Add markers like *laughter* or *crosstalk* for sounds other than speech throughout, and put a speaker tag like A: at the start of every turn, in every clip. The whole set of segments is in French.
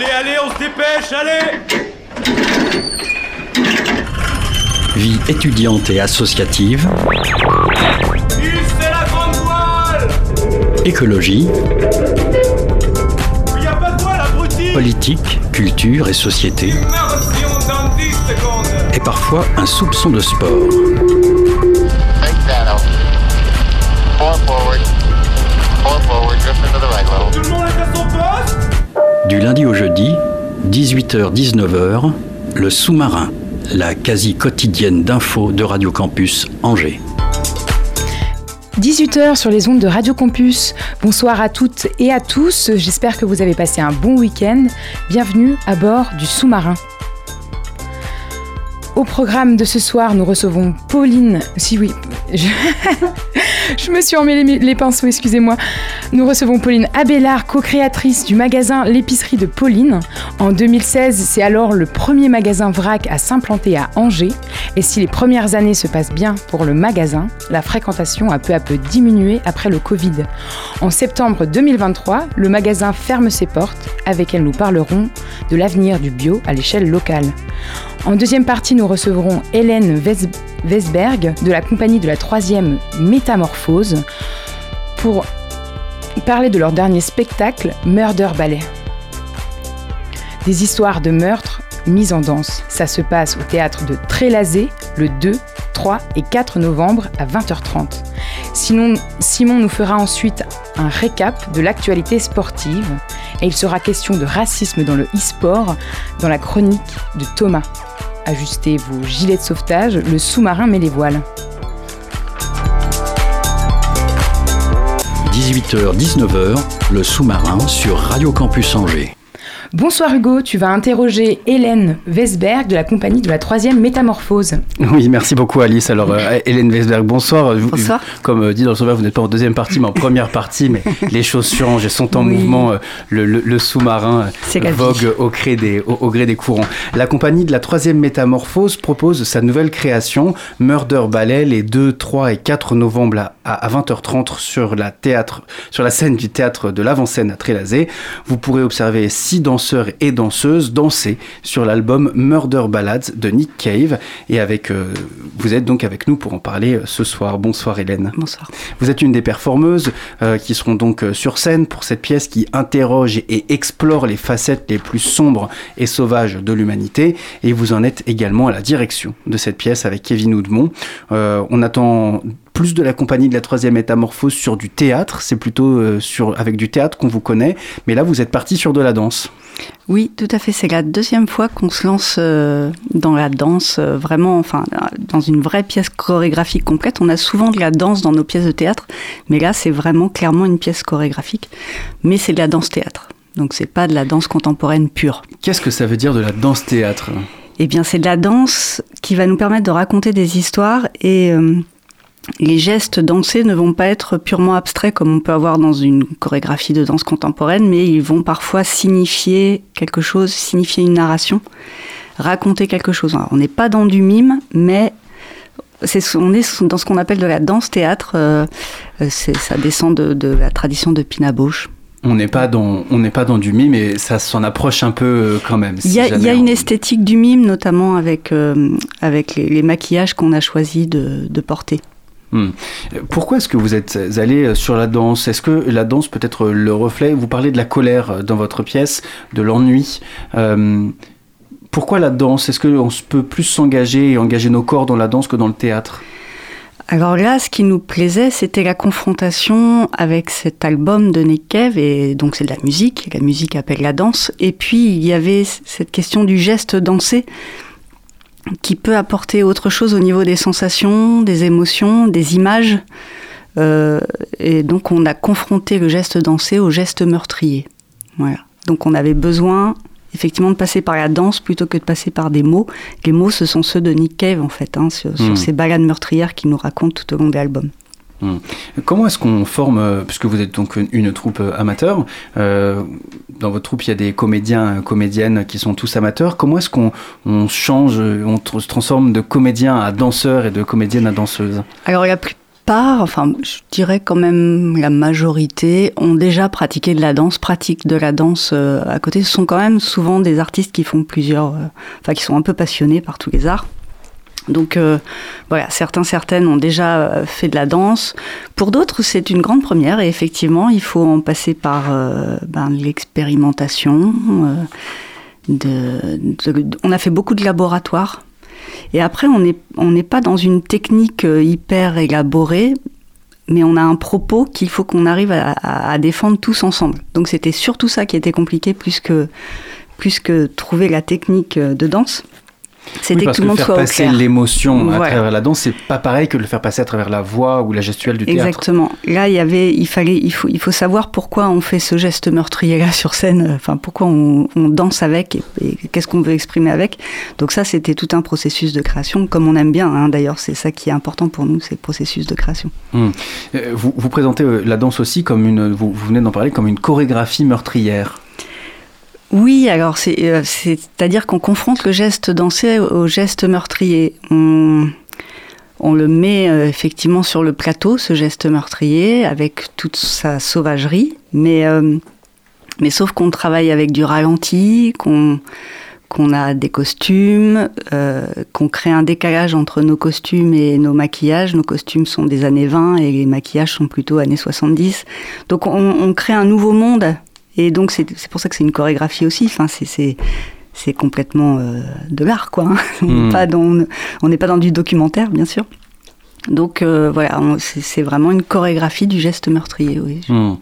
A: Allez, allez, on se dépêche, allez
B: Vie étudiante et associative,
A: c'est la grande voile
B: écologie,
A: Il y a pas de voile, abruti
B: politique, culture et société,
A: Immersion dans 10 secondes
B: et parfois un soupçon de sport.
C: Big shadow. Four forward. Four forward. Drift into the right a
B: Du lundi au jeudi, 18h-19h, le sous-marin, la quasi quotidienne d'infos de Radio Campus Angers.
D: 18h sur les ondes de Radio Campus. Bonsoir à toutes et à tous. J'espère que vous avez passé un bon week-end. Bienvenue à bord du sous-marin. Au programme de ce soir, nous recevons Pauline. Si oui, je, *laughs* me suis les pinceaux, excusez-moi. Nous recevons Pauline Abélard, co-créatrice du magasin L'épicerie de Pauline. En 2016, c'est alors le premier magasin vrac à s'implanter à Angers. Et si les premières années se passent bien pour le magasin, la fréquentation a peu à peu diminué après le Covid. En septembre 2023, le magasin ferme ses portes, avec elle nous parlerons de l'avenir du bio à l'échelle locale. En deuxième partie, nous recevrons Hélène Wesberg de la compagnie de la troisième Métamorphose pour parler de leur dernier spectacle, Murder Ballet. Des histoires de meurtres mises en danse. Ça se passe au théâtre de Trélazé le 2, 3 et 4 novembre à 20h30. Sinon, Simon nous fera ensuite un récap de l'actualité sportive et il sera question de racisme dans le e-sport dans la chronique de Thomas. Ajustez vos gilets de sauvetage, le sous-marin met les voiles.
B: 18h-19h, le sous-marin sur Radio Campus Angers.
D: Bonsoir Hugo, tu vas interroger Hélène Wesberg de la compagnie de la troisième Métamorphose.
E: Oui, merci beaucoup Alice. Alors, euh, *laughs* Hélène Wesberg, bonsoir. Vous-
F: Bonsoir.
E: Comme euh, dit dans le sommaire, vous n'êtes pas en deuxième partie, mais en première partie, mais *laughs* les choses changent et sont en
D: Oui.
E: mouvement. euh, Le, le- le sous-marin
F: C'est la vie.
E: vogue au gré, des, au, au gré des courants. La compagnie de la troisième métamorphose propose sa nouvelle création, Murder Ballet, les 2, 3 et 4 novembre à, à 20h30 sur la, théâtre, sur la scène du théâtre de l'Avant-Scène à Trélazé. Vous pourrez observer six danseurs et danseuses danser sur l'album Murder Ballads de Nick Cave. Et avec, euh, vous êtes donc avec nous pour en parler euh, ce soir. Bonsoir Hélène.
F: Bonsoir.
E: Vous êtes une des performeuses euh, qui seront donc sur scène pour cette pièce qui interroge et explore les facettes les plus sombres et sauvages de l'humanité. Et vous en êtes également à la direction de cette pièce avec Kevin Oudemont. Euh, on attend plus de la compagnie de la troisième métamorphose sur du théâtre. C'est plutôt euh, sur, avec du théâtre qu'on vous connaît. Mais là, vous êtes parti sur de la danse.
F: Oui, tout à fait. C'est la deuxième fois qu'on se lance euh, dans la danse, euh, vraiment, enfin, dans une vraie pièce chorégraphique complète. On a souvent de la danse dans nos pièces de théâtre, mais là, c'est vraiment clairement une pièce chorégraphique. Mais c'est de la danse-théâtre. Donc, c'est pas de la danse contemporaine pure.
E: Qu'est-ce que ça veut dire de la danse-théâtre
F: Eh bien, c'est de la danse qui va nous permettre de raconter des histoires et euh, les gestes dansés ne vont pas être purement abstraits comme on peut avoir dans une chorégraphie de danse contemporaine, mais ils vont parfois signifier quelque chose, signifier une narration, raconter quelque chose. Alors, on n'est pas dans du mime, mais on est dans ce qu'on appelle de la danse-théâtre. euh, euh, ça descend de, de la tradition de Pina Bausch.
E: On n'est pas dans, on n'est pas dans du mime, mais ça s'en approche un peu euh, quand même.
F: Il
E: si
F: y, a, y une esthétique du mime, notamment avec, euh, avec les, les maquillages qu'on a choisi de, de porter.
E: Hmm. Pourquoi est-ce que vous êtes allé sur la danse? Est-ce que la danse peut être le reflet? Vous parlez de la colère dans votre pièce, de l'ennui. Euh, pourquoi la danse? Est-ce qu'on peut plus s'engager et engager nos corps dans la danse que dans le théâtre?
F: Alors là, ce qui nous plaisait, c'était la confrontation avec cet album de Cave, et donc c'est de la musique, la musique appelle la danse, et puis il y avait cette question du geste dansé qui peut apporter autre chose au niveau des sensations, des émotions, des images. Euh, et donc on a confronté le geste dansé au geste meurtrier. Voilà. Donc on avait besoin effectivement de passer par la danse plutôt que de passer par des mots. Les mots, ce sont ceux de Nick Cave en fait, hein, sur, sur
E: Mm.
F: ces balades meurtrières qu'il nous raconte tout au long de l'album.
E: Comment est-ce qu'on forme, euh, puisque vous êtes donc une, troupe euh, amateur, euh, dans votre troupe il y a des comédiens, comédiennes qui sont tous amateurs, comment est-ce qu'on on change, on se transforme de comédien à danseur et de comédienne à danseuse?
F: Alors la plupart enfin je dirais quand même la majorité, ont déjà pratiqué de la danse, pratiquent de la danse à côté. Ce sont quand même souvent des artistes qui font plusieurs, enfin qui sont un peu passionnés par tous les arts. Donc euh, voilà, certains, certaines ont déjà euh, fait de la danse. Pour d'autres, c'est une grande première et effectivement, il faut en passer par euh, ben, l'expérimentation. on a fait beaucoup de laboratoires. Et après, on n'est pas dans une technique hyper élaborée, mais on a un propos qu'il faut qu'on arrive à, à- défendre tous ensemble. Donc c'était surtout ça qui était compliqué, plus que, plus que trouver la technique de danse. C'était
E: Oui, parce
F: que tout monde
E: faire passer l'émotion à travers la danse, c'est pas pareil que le faire passer à travers la voix ou la gestuelle du théâtre.
F: Exactement. Là, il y avait, il fallait, il faut, il faut savoir pourquoi on fait ce geste meurtrier-là sur scène. euh, Enfin, pourquoi on, on danse avec et, et qu'est-ce qu'on veut exprimer avec. Donc ça, c'était tout un processus de création, comme on aime bien. hein. D'ailleurs, c'est ça qui est important pour nous, c'est le processus de création.
E: Euh, Vous, vous présentez euh, la danse aussi comme une, vous, vous venez d'en parler, comme une chorégraphie meurtrière.
F: Oui, alors euh, c'est-à-dire qu'on confronte le geste dansé au geste meurtrier. On, on le met euh, effectivement sur le plateau, ce geste meurtrier, avec toute sa sauvagerie, mais, euh, mais sauf qu'on travaille avec du ralenti, qu'on qu'on a des costumes, euh, qu'on crée un décalage entre nos costumes et nos maquillages. Nos costumes sont des années 20 et les maquillages sont plutôt années 70. Donc on, on crée un nouveau monde et donc c'est pour ça que c'est une chorégraphie aussi. Enfin, c'est- complètement euh, de l'art, quoi. hein. *laughs* On
E: Hmm.
F: n'est pas dans on pas dans du documentaire, bien sûr. Donc euh, voilà, on- c'est vraiment une chorégraphie du geste meurtrier. Oui.
E: Hmm.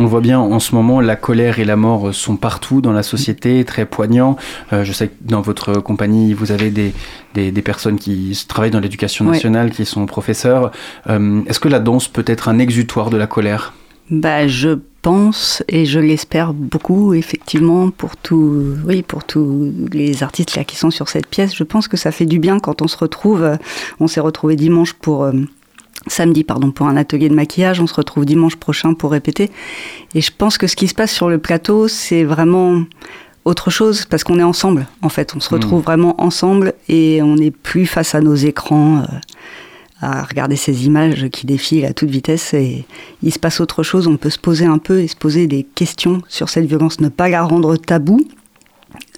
E: On le voit bien en ce moment, la colère et la mort euh, sont partout dans la société, très poignants. Euh, je sais que dans votre compagnie, vous avez des, des, des personnes qui travaillent dans l'éducation
F: Ouais.
E: nationale, qui sont professeurs. Est-ce que la danse peut être un exutoire de la colère?
F: Bah, je pense et je l'espère beaucoup, effectivement, pour tout, oui, pour tous les artistes là qui sont sur cette pièce. Je pense que ça fait du bien quand on se retrouve. euh, On s'est retrouvé dimanche pour euh, samedi, pardon, pour un atelier de maquillage. On se retrouve dimanche prochain pour répéter. Et je pense que ce qui se passe sur le plateau, c'est vraiment autre chose parce qu'on est ensemble. En fait, on se retrouve vraiment ensemble et on n'est plus face à nos écrans. euh, à regarder ces images qui défilent à toute vitesse et il se passe autre chose, on peut se poser un peu et se poser des questions sur cette violence, ne pas la rendre tabou,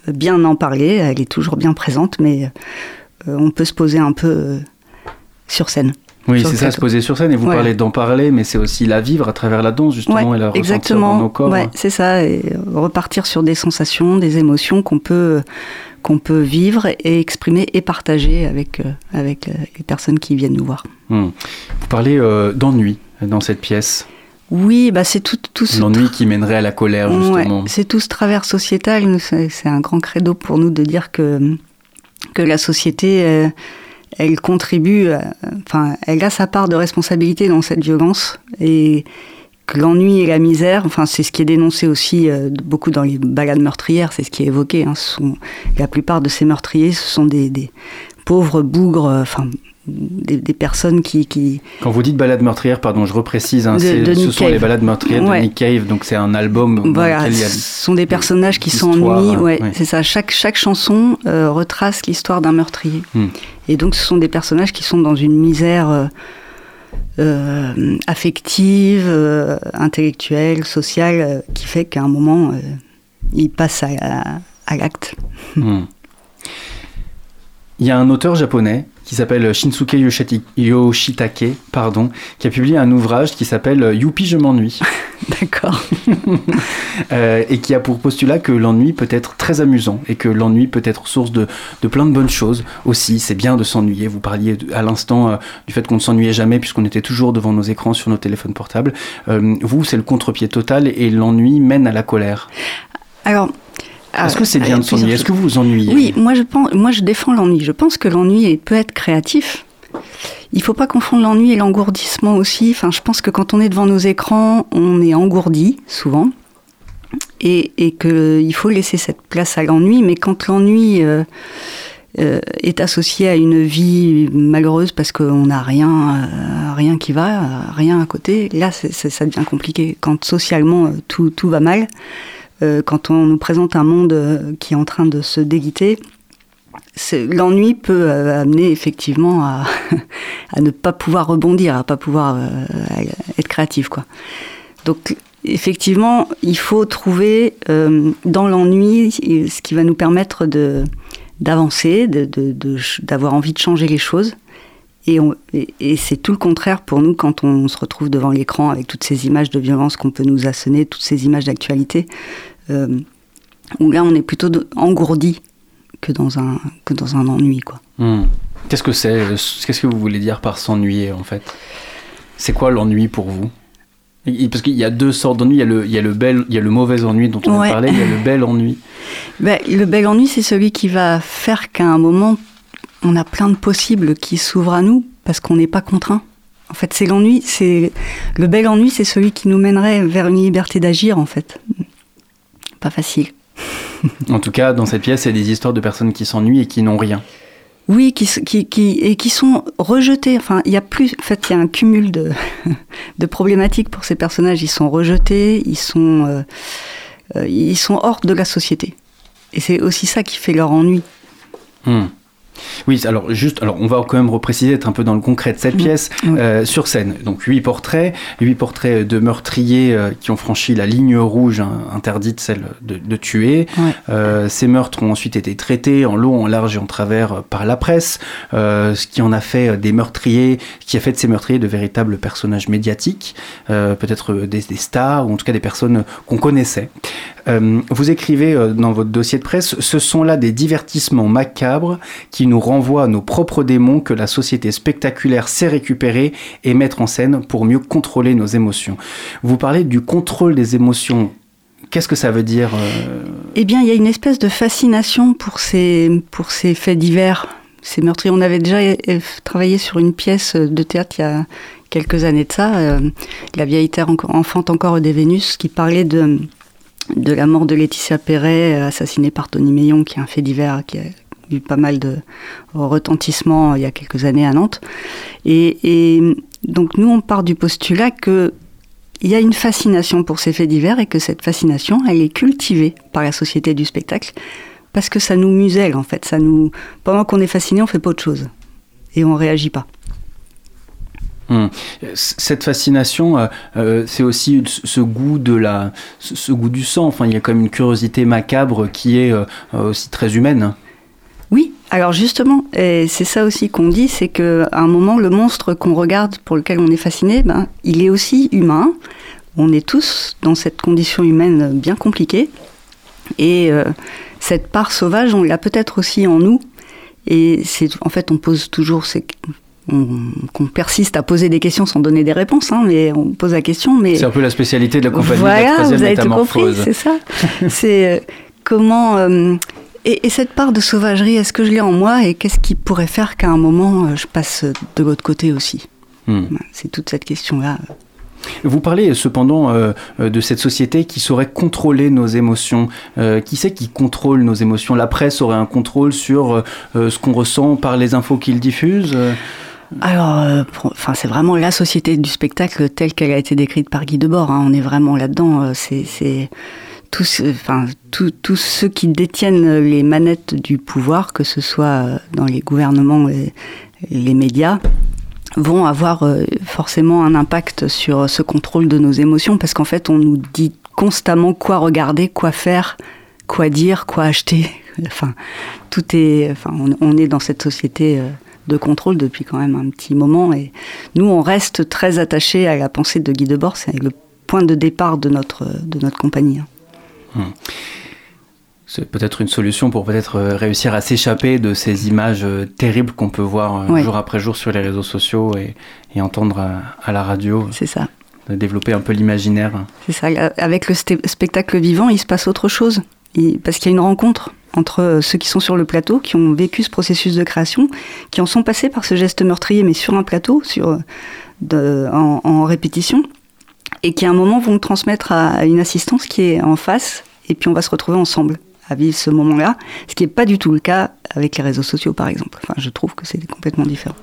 F: euh, bien en parler, elle est toujours bien présente, mais euh, on peut se poser un peu euh, sur scène.
E: Oui, c'est ça, se poser sur scène. Et vous
F: Ouais.
E: parlez d'en parler, mais c'est aussi la vivre à travers la danse, justement,
F: Ouais,
E: et la ressentir
F: exactement.
E: dans nos corps.
F: Ouais, c'est ça, et euh, repartir sur des sensations, des émotions qu'on peut qu'on peut vivre et exprimer et partager avec euh, avec euh, les personnes qui viennent nous voir.
E: Hmm. Vous parlez euh, d'ennui dans cette pièce.
F: Oui, bah c'est tout tout ce
E: L'ennui qui mènerait à la colère, justement.
F: Ouais, c'est tout ce travers sociétal. C'est un grand credo pour nous de dire que, que la société, elle contribue, enfin, elle a sa part de responsabilité dans cette violence et que l'ennui et la misère, enfin, c'est ce qui est dénoncé aussi euh, beaucoup dans les balades meurtrières, c'est ce qui est évoqué. hein, sont, la plupart de ces meurtriers, ce sont des, des pauvres bougres, euh, enfin, des, des personnes qui, qui,
E: Quand vous dites balade meurtrière, pardon, je reprécise, hein,
F: De-
E: c'est-
F: de
E: ce
F: Nick
E: sont les balades meurtrières
F: Ouais.
E: de Nick Cave, donc c'est un album
F: Voilà,
E: lequel il y a
F: ce sont des personnages qui
E: histoires,
F: s'ennuient.
E: hein,
F: Ouais,
E: ouais.
F: c'est ça. Chaque, chaque chanson euh, retrace l'histoire d'un meurtrier.
E: Hmm.
F: Et donc, ce sont des personnages qui sont dans une misère euh, euh, affective, euh, intellectuelle, sociale, euh, qui fait qu'à un moment, à, à- à l'acte.
E: Hmm. Il y a un auteur japonais qui s'appelle Shinsuke Yoshitake, pardon, qui a publié un ouvrage qui s'appelle Youpi, je m'ennuie, *laughs*
F: D'accord. *laughs*
E: euh, et qui a pour postulat que l'ennui peut être très amusant et que l'ennui peut être source de, de plein de bonnes choses aussi. C'est bien de s'ennuyer. Vous parliez à l'instant euh, du fait qu'on ne s'ennuyait jamais puisqu'on était toujours devant nos écrans sur nos téléphones portables. Euh, vous, c'est le contre-pied total et l'ennui mène à la colère.
F: Alors.
E: Est-ce
F: euh,
E: que c'est bien de s'ennuyer Est-ce que vous vous ennuyez
F: Oui, moi je pense, moi je défends l'ennui. Je pense que l'ennui peut être créatif. Il faut pas confondre l'ennui et l'engourdissement aussi. Enfin, je pense que quand on est devant nos écrans, on est engourdi souvent, et, et que il faut laisser cette place à l'ennui. Mais quand l'ennui euh, euh, est associé à une vie malheureuse parce qu'on n'a rien, euh, rien qui va, euh, rien à côté, là ça devient compliqué. Quand socialement euh, tout, tout va mal, euh, quand on nous présente un monde euh, qui est en train de se c'est- l'ennui peut euh, amener effectivement *laughs* à, ne pas pouvoir rebondir, à pas pouvoir euh, être créatif, quoi. Donc, effectivement, il faut trouver euh, dans l'ennui ce qui va nous permettre d'avancer, d'avoir envie de changer les choses. Et, et- et c'est tout le contraire pour nous quand on se retrouve devant l'écran avec toutes ces images de violence qu'on peut nous assonner, toutes ces images d'actualité, euh, où là on est plutôt engourdi que dans un, que dans un ennui. Quoi.
E: Hmm. Qu'est-ce que c'est Qu'est-ce que vous voulez dire par s'ennuyer en fait? C'est quoi l'ennui pour vous? Parce qu'il y a deux sortes d'ennui. Il y a le, il y a le bel, il y a le mauvais ennui dont on
F: Ouais.
E: a parlé. Il y a le bel ennui. *laughs*
F: Ben, le bel ennui, c'est celui qui va faire qu'à un moment, on a plein de possibles qui s'ouvrent à nous parce qu'on n'est pas contraint. En fait, c'est l'ennui, c'est le bel ennui, c'est celui qui nous mènerait vers une liberté d'agir, en fait. Pas facile.
E: En tout cas, dans cette pièce, il y a des histoires de personnes qui s'ennuient et qui n'ont rien.
F: Oui, qui, s- qui, qui, et qui sont rejetés. Enfin, il y a plus. En fait, il y a un cumul de, *laughs* de problématiques pour ces personnages. Ils sont rejetés, ils sont, euh, euh, ils sont hors de la société. Et c'est aussi ça qui fait leur ennui.
E: Hmm. Oui, alors juste, alors on va quand même repréciser, être un peu dans le concret de cette pièce.
F: Oui.
E: Euh, sur scène, donc huit portraits, huit portraits de meurtriers euh, qui ont franchi la ligne rouge hein, interdite, celle de, de tuer. Euh, ces meurtres ont ensuite été traités en long, en large et en travers par la presse, ce qui en a fait des meurtriers, ce qui a fait de ces meurtriers de véritables personnages médiatiques, peut-être des, des stars ou en tout cas des personnes qu'on connaissait. Vous écrivez dans votre dossier de presse, ce sont là des divertissements macabres qui nous renvoient à nos propres démons que la société spectaculaire sait récupérer et mettre en scène pour mieux contrôler nos émotions. Vous parlez du contrôle des émotions. Qu'est-ce que ça veut dire euh,
F: Eh bien, il y a une espèce de fascination pour ces, pour ces faits divers, ces meurtriers. On avait déjà euh, travaillé sur une pièce de théâtre il y a quelques années de ça, euh, La vieille terre enfante encore des Vénus, qui parlait de, de la mort de Laetitia Perret, assassinée par Tony Meillon, qui est un fait divers qui eu pas mal de retentissement il y a quelques années à Nantes. Et, donc, nous, on part du postulat que il y a une fascination pour ces faits divers et que cette fascination, elle est cultivée par la société du spectacle parce que ça nous muselle en fait. Ça nous, pendant qu'on est fasciné, on fait pas autre chose et on réagit pas.
E: Hum. Cette fascination, euh, euh, c'est aussi ce goût de la, ce, goût du sang. Enfin, il y a quand même une curiosité macabre qui est euh, euh, aussi très humaine.
F: Oui, alors justement, et c'est ça aussi qu'on dit, c'est qu'à un moment, le monstre qu'on regarde, pour lequel on est fasciné, ben, il est aussi humain. On est tous dans cette condition humaine bien compliquée. Et euh, cette part sauvage, on l'a peut-être aussi en nous. Et c'est, en fait, on pose toujours ces, on, qu'on persiste à poser des questions sans donner des réponses, hein, mais on pose la question. Mais
E: C'est un peu la spécialité de la compagnie de la
F: voilà, vous avez tout compris, c'est ça. *laughs* c'est euh, comment euh, et, et cette part de sauvagerie, est-ce que je l'ai en moi et qu'est-ce qui pourrait faire qu'à un moment euh, je passe de l'autre côté aussi. Voilà, C'est toute cette question-là.
E: Vous parlez cependant euh, euh, de cette société qui saurait contrôler nos émotions. Euh, qui c'est qui contrôle nos émotions? La presse aurait un contrôle sur euh, ce qu'on ressent par les infos qu'il diffuse
F: Alors, enfin, c'est vraiment la société du spectacle telle qu'elle a été décrite par Guy Debord. hein. On est vraiment là-dedans. c'est tous, enfin, tous ceux qui détiennent les manettes du pouvoir, que ce soit euh, dans les gouvernements et les médias, vont avoir euh, forcément un impact sur ce contrôle de nos émotions, parce qu'en fait, on nous dit constamment quoi regarder, quoi faire, quoi dire, quoi acheter. *laughs* Enfin, tout est, enfin, on, est dans cette société euh, de contrôle depuis quand même un petit moment, et nous, on reste très attachés à la pensée de Guy Debord. C'est le point de départ de notre de notre compagnie. Hein.
E: C'est peut-être une solution pour peut-être euh, réussir à s'échapper de ces images euh, terribles qu'on peut voir euh,
F: Ouais.
E: jour après jour sur les réseaux sociaux et, et entendre à, à la radio,
F: C'est ça.
E: de développer un peu l'imaginaire.
F: C'est ça. Avec le spectacle vivant, il se passe autre chose. Il- parce qu'il y a une rencontre entre ceux qui sont sur le plateau, qui ont vécu ce processus de création, qui en sont passés par ce geste meurtrier, mais sur un plateau, sur, de- en, en répétition, et qui à un moment vont le transmettre à, une assistance qui est en face, et puis on va se retrouver ensemble à vivre ce moment-là, ce qui n'est pas du tout le cas avec les réseaux sociaux, par exemple. Enfin, je trouve que c'est complètement différent.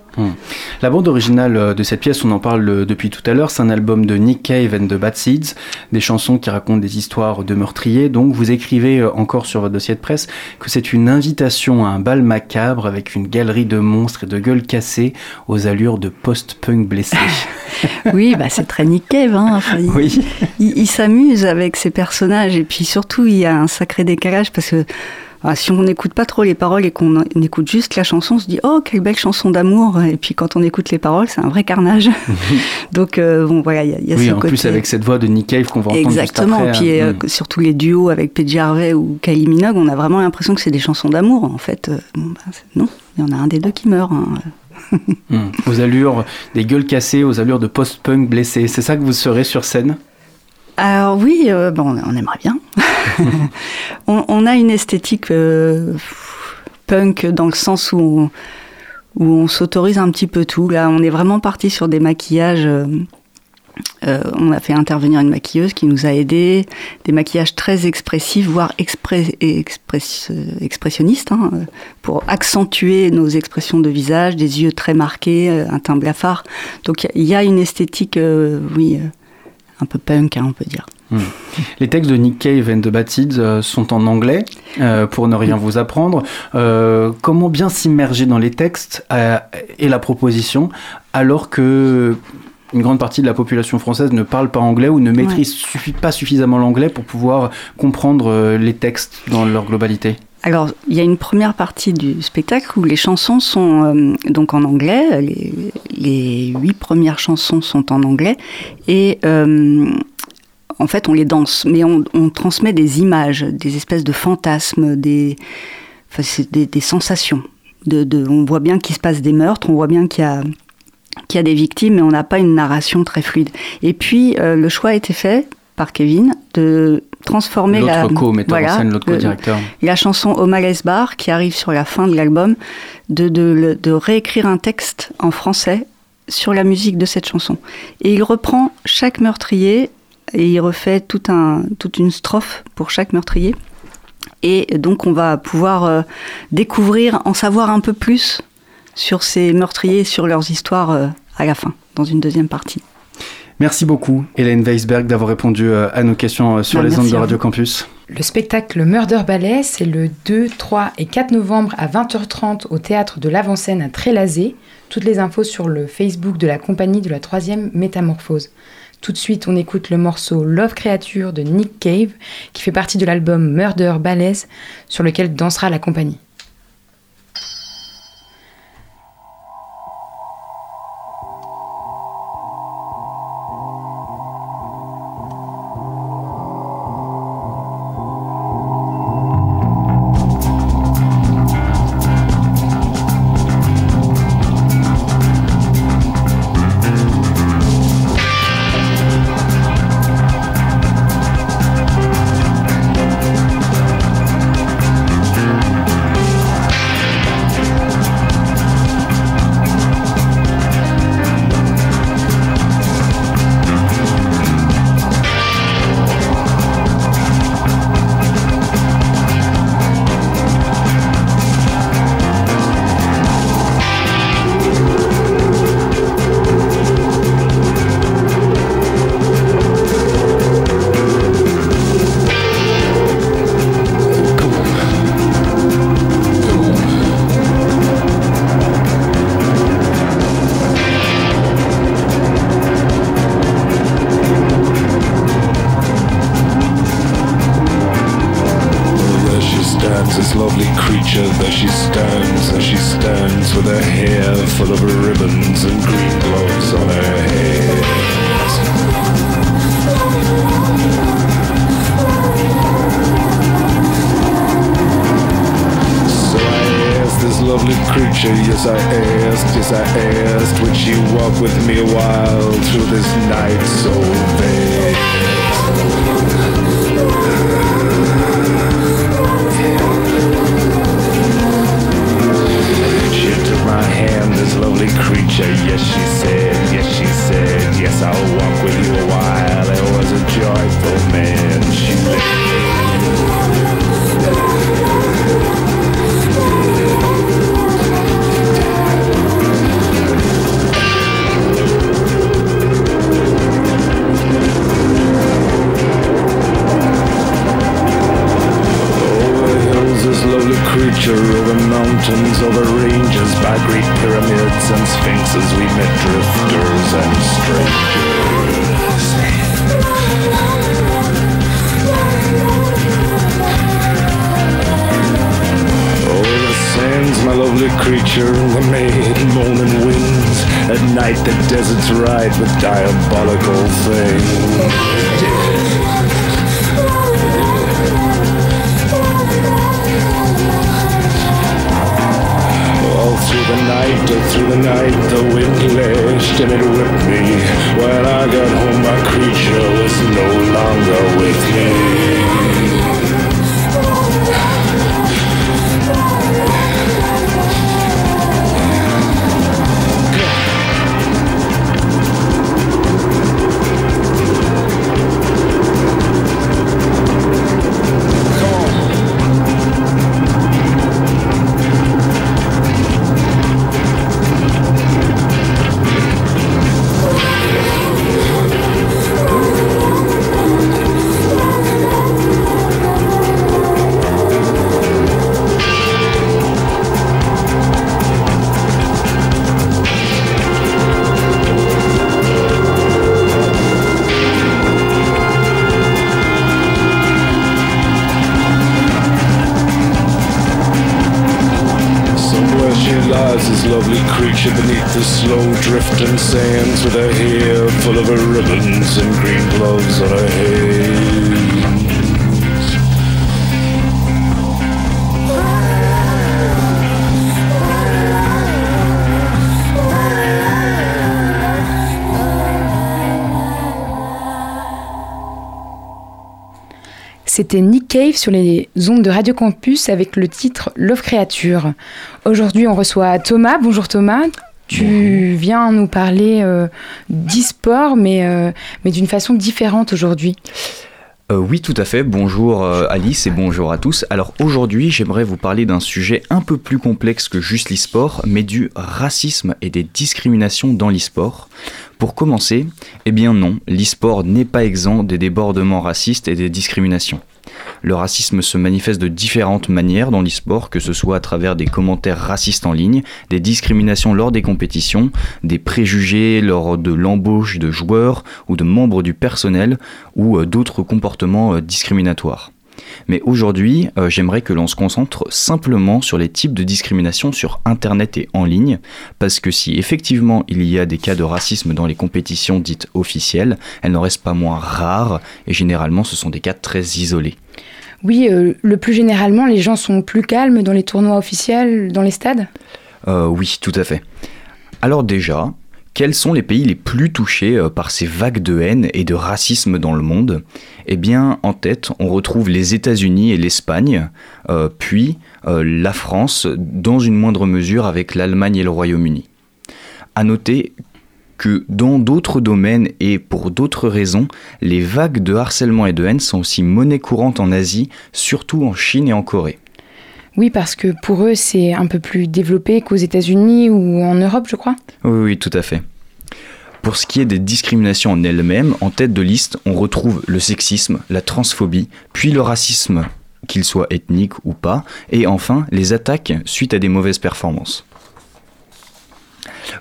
E: La bande originale euh, de cette pièce, on en parle euh, depuis tout à l'heure, c'est un album de Nick Cave and the Bad Seeds, des chansons qui racontent des histoires de meurtriers. Donc vous écrivez euh, encore sur votre dossier de presse que c'est une invitation à un bal macabre avec une galerie de monstres et de gueules cassées aux allures de post-punk blessés. *laughs*
F: oui, bah c'est très Nick Cave. Hein. Enfin, il,
E: oui.
F: il, il s'amuse avec ses personnages et puis surtout il y a un sacré décalage parce que ah, si on n'écoute pas trop les paroles et qu'on écoute juste la chanson, on se dit oh quelle belle chanson d'amour. Et puis quand on écoute les paroles, c'est un vrai carnage. *laughs* Donc euh, bon voilà, il y a, y a
E: oui,
F: ce
E: en
F: côté.
E: plus avec cette voix de Nick Cave qu'on va entendre
F: Exactement.
E: juste après.
F: Puis euh,
E: Mm.
F: surtout les duos avec Pete Harvey ou Kylie Minogue, on a vraiment l'impression que c'est des chansons d'amour. En fait, Euh, bon, bah, non, il y en a un des deux qui meurt. hein.
E: Mm. Aux allures des gueules cassées, aux allures de post-punk blessés. C'est ça que vous serez sur scène?
F: Alors oui, euh, bon, on aimerait bien. *laughs* on, on a une esthétique euh, punk dans le sens où on, où on s'autorise un petit peu tout. Là, on est vraiment parti sur des maquillages. euh, on a fait intervenir une maquilleuse qui nous a aidés, des maquillages très expressifs, voire express- express- expressionnistes, hein, pour accentuer nos expressions de visage, des yeux très marqués, un teint blafard. Donc il y, a- une esthétique, euh, oui, un peu punk, hein, on peut dire.
E: Les textes de Nick Cave and the Bad Seeds euh, sont en anglais, euh, pour ne rien vous apprendre. Euh, comment bien s'immerger dans les textes euh, et la proposition, alors que une grande partie de la population française ne parle pas anglais ou ne maîtrise suffi- pas suffisamment l'anglais pour pouvoir comprendre les textes dans leur globalité?
F: Alors, il y a une première partie du spectacle où les chansons sont euh, donc en anglais. Les, huit premières chansons sont en anglais. Et euh, en fait, on les danse, mais on, transmet des images, des espèces de fantasmes, des, sensations. On voit bien qu'il se passe des meurtres, on voit bien qu'il y a qu'il y a des victimes, mais on n'a pas une narration très fluide. Et puis, euh, le choix a été fait par Kevin de transformer la...
E: Co-metteur
F: voilà,
E: en scène, l'autre
F: le-
E: co-directeur.
F: la chanson O'Malley's Bar qui arrive sur la fin de l'album, de, de réécrire un texte en français sur la musique de cette chanson. Et il reprend chaque meurtrier et il refait tout un, toute une strophe pour chaque meurtrier. Et donc on va pouvoir euh, découvrir, en savoir un peu plus sur ces meurtriers, sur leurs histoires euh, à la fin, dans une deuxième partie.
E: Merci beaucoup, Hélène Weisberg, d'avoir répondu euh, à nos questions euh, sur
F: Bah,
E: les ondes de Radio. Campus.
D: Le spectacle Murder Ballet, c'est le 2, 3 et 4 novembre à 20h30 au théâtre de l'Avant-Scène à Trélazé. Toutes les infos sur le Facebook de la compagnie de la troisième métamorphose. Tout de suite, on écoute le morceau Love Creature de Nick Cave, qui fait partie de l'album Murder Ballets, sur lequel dansera la compagnie.
G: Stands with her hair full of ribbons and green gloves on her head. So I asked this lovely creature, yes I asked, yes I asked, would she walk with me a while through this night so vague? Hand, this lovely creature. Yes, she said, yes, she said, yes, I'll walk with you a while. It was a joyful man. She led creature over mountains, over ranges, by great pyramids and sphinxes, we met drifters and strangers. Oh, the sands, my lovely creature, the maid moaning winds. At night, the deserts ride with diabolical things. Through the night, all through the night, the wind lashed and it whipped me. When I got home, my creature was no longer with me.
D: C'était Nick Cave sur les ondes de Radio Campus avec le titre Love Creature. Aujourd'hui, on reçoit Thomas. Bonjour Thomas. Tu viens nous parler euh, d'e-sport, mais, euh, mais d'une façon différente aujourd'hui.
H: Euh, oui, tout à fait. Bonjour euh, Alice et bonjour à tous. Alors aujourd'hui, j'aimerais vous parler d'un sujet un peu plus complexe que juste l'e-sport, mais du racisme et des discriminations dans l'e-sport. Pour commencer, eh bien non, l'e-sport n'est pas exempt des débordements racistes et des discriminations. Le racisme se manifeste de différentes manières dans l'e-sport, que ce soit à travers des commentaires racistes en ligne, des discriminations lors des compétitions, des préjugés lors de l'embauche de joueurs ou de membres du personnel, ou euh, d'autres comportements euh, discriminatoires. Mais aujourd'hui, euh, j'aimerais que l'on se concentre simplement sur les types de discrimination sur Internet et en ligne, parce que si effectivement il y a des cas de racisme dans les compétitions dites officielles, elles n'en restent pas moins rares, et généralement ce sont des cas très isolés.
D: Oui, euh, le plus généralement, les gens sont plus calmes dans les tournois officiels, dans les stades?
H: Euh, oui, tout à fait. Alors déjà, quels sont les pays les plus touchés euh, par ces vagues de haine et de racisme dans le monde? Eh bien, en tête, on retrouve les États-Unis et l'Espagne, euh, puis euh, la France, dans une moindre mesure avec l'Allemagne et le Royaume-Uni. À noter que dans d'autres domaines et pour d'autres raisons, les vagues de harcèlement et de haine sont aussi monnaie courante en Asie, surtout en Chine et en Corée.
D: Oui, parce que pour eux, c'est un peu plus développé qu'aux États-Unis ou en Europe, je crois.
H: Oui, oui, tout à fait. Pour ce qui est des discriminations en elles-mêmes, en tête de liste, on retrouve le sexisme, la transphobie, puis le racisme, qu'il soit ethnique ou pas, et enfin les attaques suite à des mauvaises performances.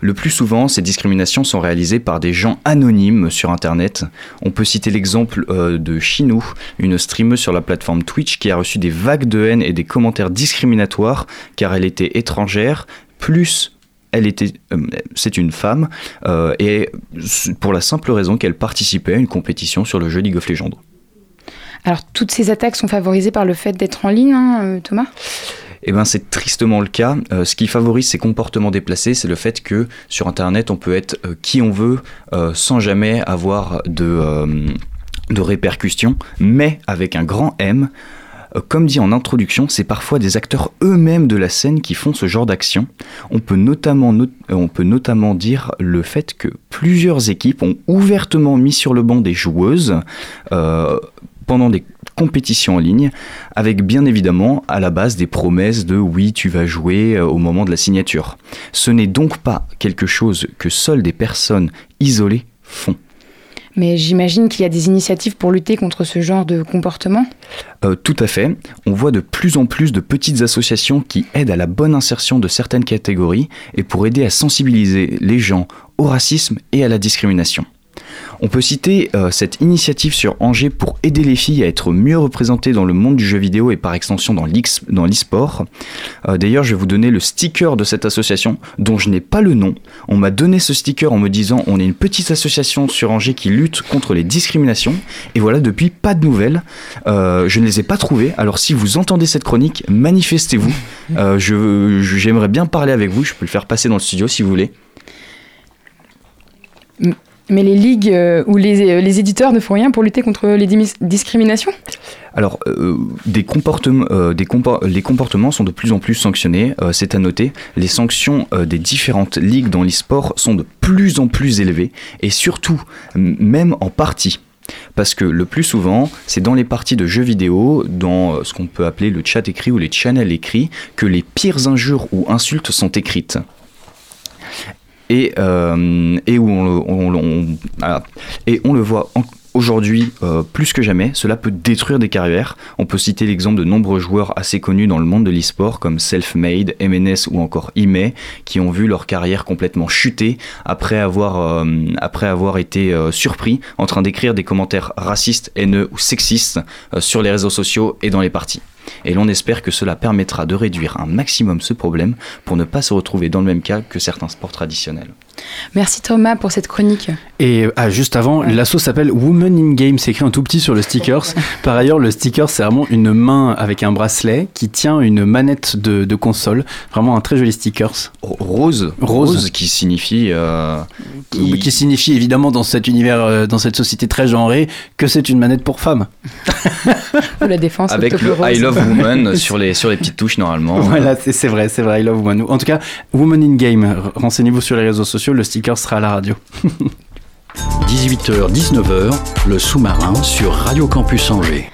H: Le plus souvent, ces discriminations sont réalisées par des gens anonymes sur Internet. On peut citer l'exemple euh, de Chinou, une streameuse sur la plateforme Twitch qui a reçu des vagues de haine et des commentaires discriminatoires car elle était étrangère, plus elle était, euh, c'est une femme, euh, et pour la simple raison qu'elle participait à une compétition sur le jeu League of Legends.
D: Alors, toutes ces attaques sont favorisées par le fait d'être en ligne, hein, Thomas?
H: Eh ben, c'est tristement le cas. Euh, ce qui favorise ces comportements déplacés, c'est le fait que sur Internet, on peut être euh, qui on veut euh, sans jamais avoir de, de répercussions, mais avec un grand M. Comme dit en introduction, c'est parfois des acteurs eux-mêmes de la scène qui font ce genre d'action. On, peut notamment dire le fait que plusieurs équipes ont ouvertement mis sur le banc des joueuses pendant des compétitions en ligne, avec bien évidemment à la base des promesses de oui, tu vas jouer euh, au moment de la signature. Ce n'est donc pas quelque chose que seules des personnes isolées font.
D: Mais j'imagine qu'il y a des initiatives pour lutter contre ce genre de comportement?
H: Euh, tout à fait. On voit de plus en plus de petites associations qui aident à la bonne insertion de certaines catégories et pour aider à sensibiliser les gens au racisme et à la discrimination. On peut citer euh, cette initiative sur Angers pour aider les filles à être mieux représentées dans le monde du jeu vidéo et par extension dans l'e- dans l'e-sport. Euh, D'ailleurs, je vais vous donner le sticker de cette association dont je n'ai pas le nom. On m'a donné ce sticker en me disant on est une petite association sur Angers qui lutte contre les discriminations. Et voilà, depuis pas de nouvelles. Euh, je ne les ai pas trouvées. Alors si vous entendez cette chronique, manifestez-vous. J'aimerais bien parler avec vous. Je peux le faire passer dans le studio si vous voulez.
D: Mais les ligues euh, ou les, euh, les éditeurs ne font rien pour lutter contre les discriminations?
H: Alors, euh, des comportements, des les comportements sont de plus en plus sanctionnés, c'est à noter. Les sanctions des différentes ligues dans l'e-sport sont de plus en plus élevées, et surtout, même en partie. Parce que le plus souvent, c'est dans les parties de jeux vidéo, dans ce qu'on peut appeler le chat écrit ou les channels écrits, que les pires injures ou insultes sont écrites. Et, on, le- voit aujourd'hui euh, plus que jamais, cela peut détruire des carrières. On peut citer l'exemple de nombreux joueurs assez connus dans le monde de l'e-sport comme Selfmade, MNS ou encore Ime qui ont vu leur carrière complètement chuter après avoir, euh, après avoir été euh, surpris en train d'écrire des commentaires racistes, haineux ou sexistes sur les réseaux sociaux et dans les parties. Et l'on espère que cela permettra de réduire un maximum ce problème pour ne pas se retrouver dans le même cas que certains sports traditionnels.
D: Merci Thomas pour cette chronique.
E: Et ah, juste avant, l'asso s'appelle Woman in Game, c'est écrit en tout petit sur le stickers. *laughs* Par ailleurs, le sticker, c'est vraiment une main avec un bracelet qui tient une manette de, de console. Vraiment un très joli stickers.
H: Rose,
E: Rose.
H: qui signifie euh,
E: Qui... qui signifie évidemment dans cet univers, euh, dans cette société très genrée, que c'est une manette pour femmes.
D: La défense
H: avec le
D: octobre
H: I
D: rose.
H: Love Woman *laughs* sur les, sur les petites touches normalement.
E: Voilà, c'est c'est vrai, c'est vrai, I love woman. En tout cas, Woman in Game, renseignez-vous sur les réseaux sociaux, le sticker sera à la radio. *laughs*
B: 18h-19h, le sous-marin sur Radio Campus Angers.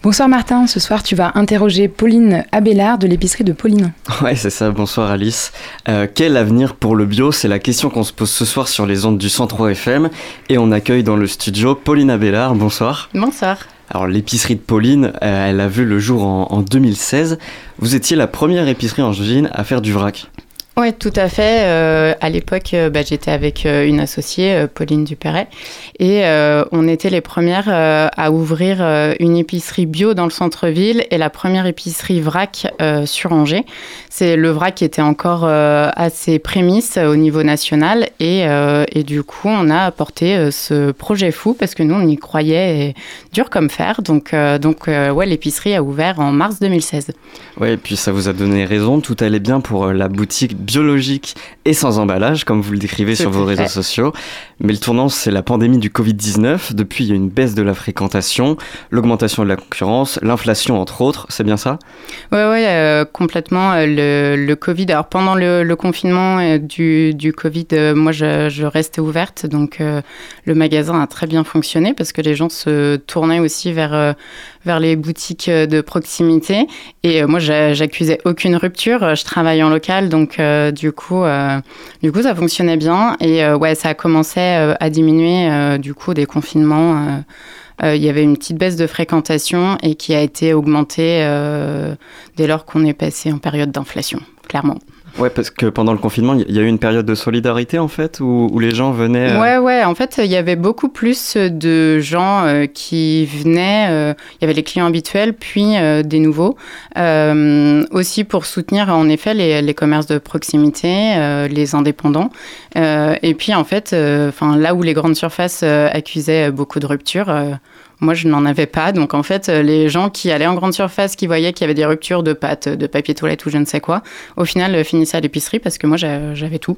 D: Bonsoir Martin, ce soir tu vas interroger Pauline Abélard de l'épicerie de Pauline.
I: Ouais, c'est ça. Bonsoir Alice. Euh, quel avenir pour le bio? C'est la question qu'on se pose ce soir sur les ondes du 103 FM. Et on accueille dans le studio Pauline Abélard. Bonsoir.
J: Bonsoir.
I: Alors, l'épicerie de Pauline, euh, elle a vu le jour en, en 2016. Vous étiez la première épicerie en Angevine à faire du vrac.
J: Oui, tout à fait. Euh, à l'époque, euh, bah, j'étais avec euh, une associée, Pauline Dupéret, et on était les premières à ouvrir une épicerie bio dans le centre-ville et la première épicerie vrac sur Angers. C'est le vrac qui était encore à ses prémices au niveau national et, et du coup, on a apporté ce projet fou parce que nous, on y croyait dur comme fer. Donc, donc ouais, l'épicerie a ouvert en mars 2016.
I: Ouais, et puis ça vous a donné raison. Tout allait bien pour la boutique biologique et sans emballage, comme vous le décrivez sur vos réseaux
J: fait.
I: sociaux. Mais le tournant, c'est la pandémie du Covid-19. Depuis, il y a une baisse de la fréquentation, l'augmentation de la concurrence, l'inflation, entre autres. C'est bien ça?
J: Ouais, ouais, euh, complètement. euh, le, le Covid. Alors pendant le, le confinement euh, du, du Covid, euh, moi je, je restais ouverte, donc le magasin a très bien fonctionné parce que les gens se tournaient aussi vers vers les boutiques euh, de proximité. Et euh, moi j'a- j'accusais aucune rupture. Euh, Je travaille en local, donc du coup du coup ça fonctionnait bien. Et euh, ouais, ça a commencé à diminuer du coup des confinements. il y avait une petite baisse de fréquentation et qui a été augmentée dès lors qu'on est passé en période d'inflation, clairement.
I: Ouais, parce que pendant le confinement, il y a eu une période de solidarité, en fait, où, les gens venaient... euh,
J: Ouais, ouais, en fait, il y avait beaucoup plus de gens euh, qui venaient. euh, il y avait les clients habituels, puis euh, des nouveaux. Aussi pour soutenir, en effet, les, les commerces de proximité, les indépendants. Et puis, en fait, enfin là où les grandes surfaces accusaient beaucoup de ruptures, moi, je n'en avais pas. Donc, en fait, euh, les gens qui allaient en grande surface, qui voyaient qu'il y avait des ruptures de pâtes, de papier toilette ou je ne sais quoi, au final, euh, finissaient à l'épicerie parce que moi, j'a- j'avais tout.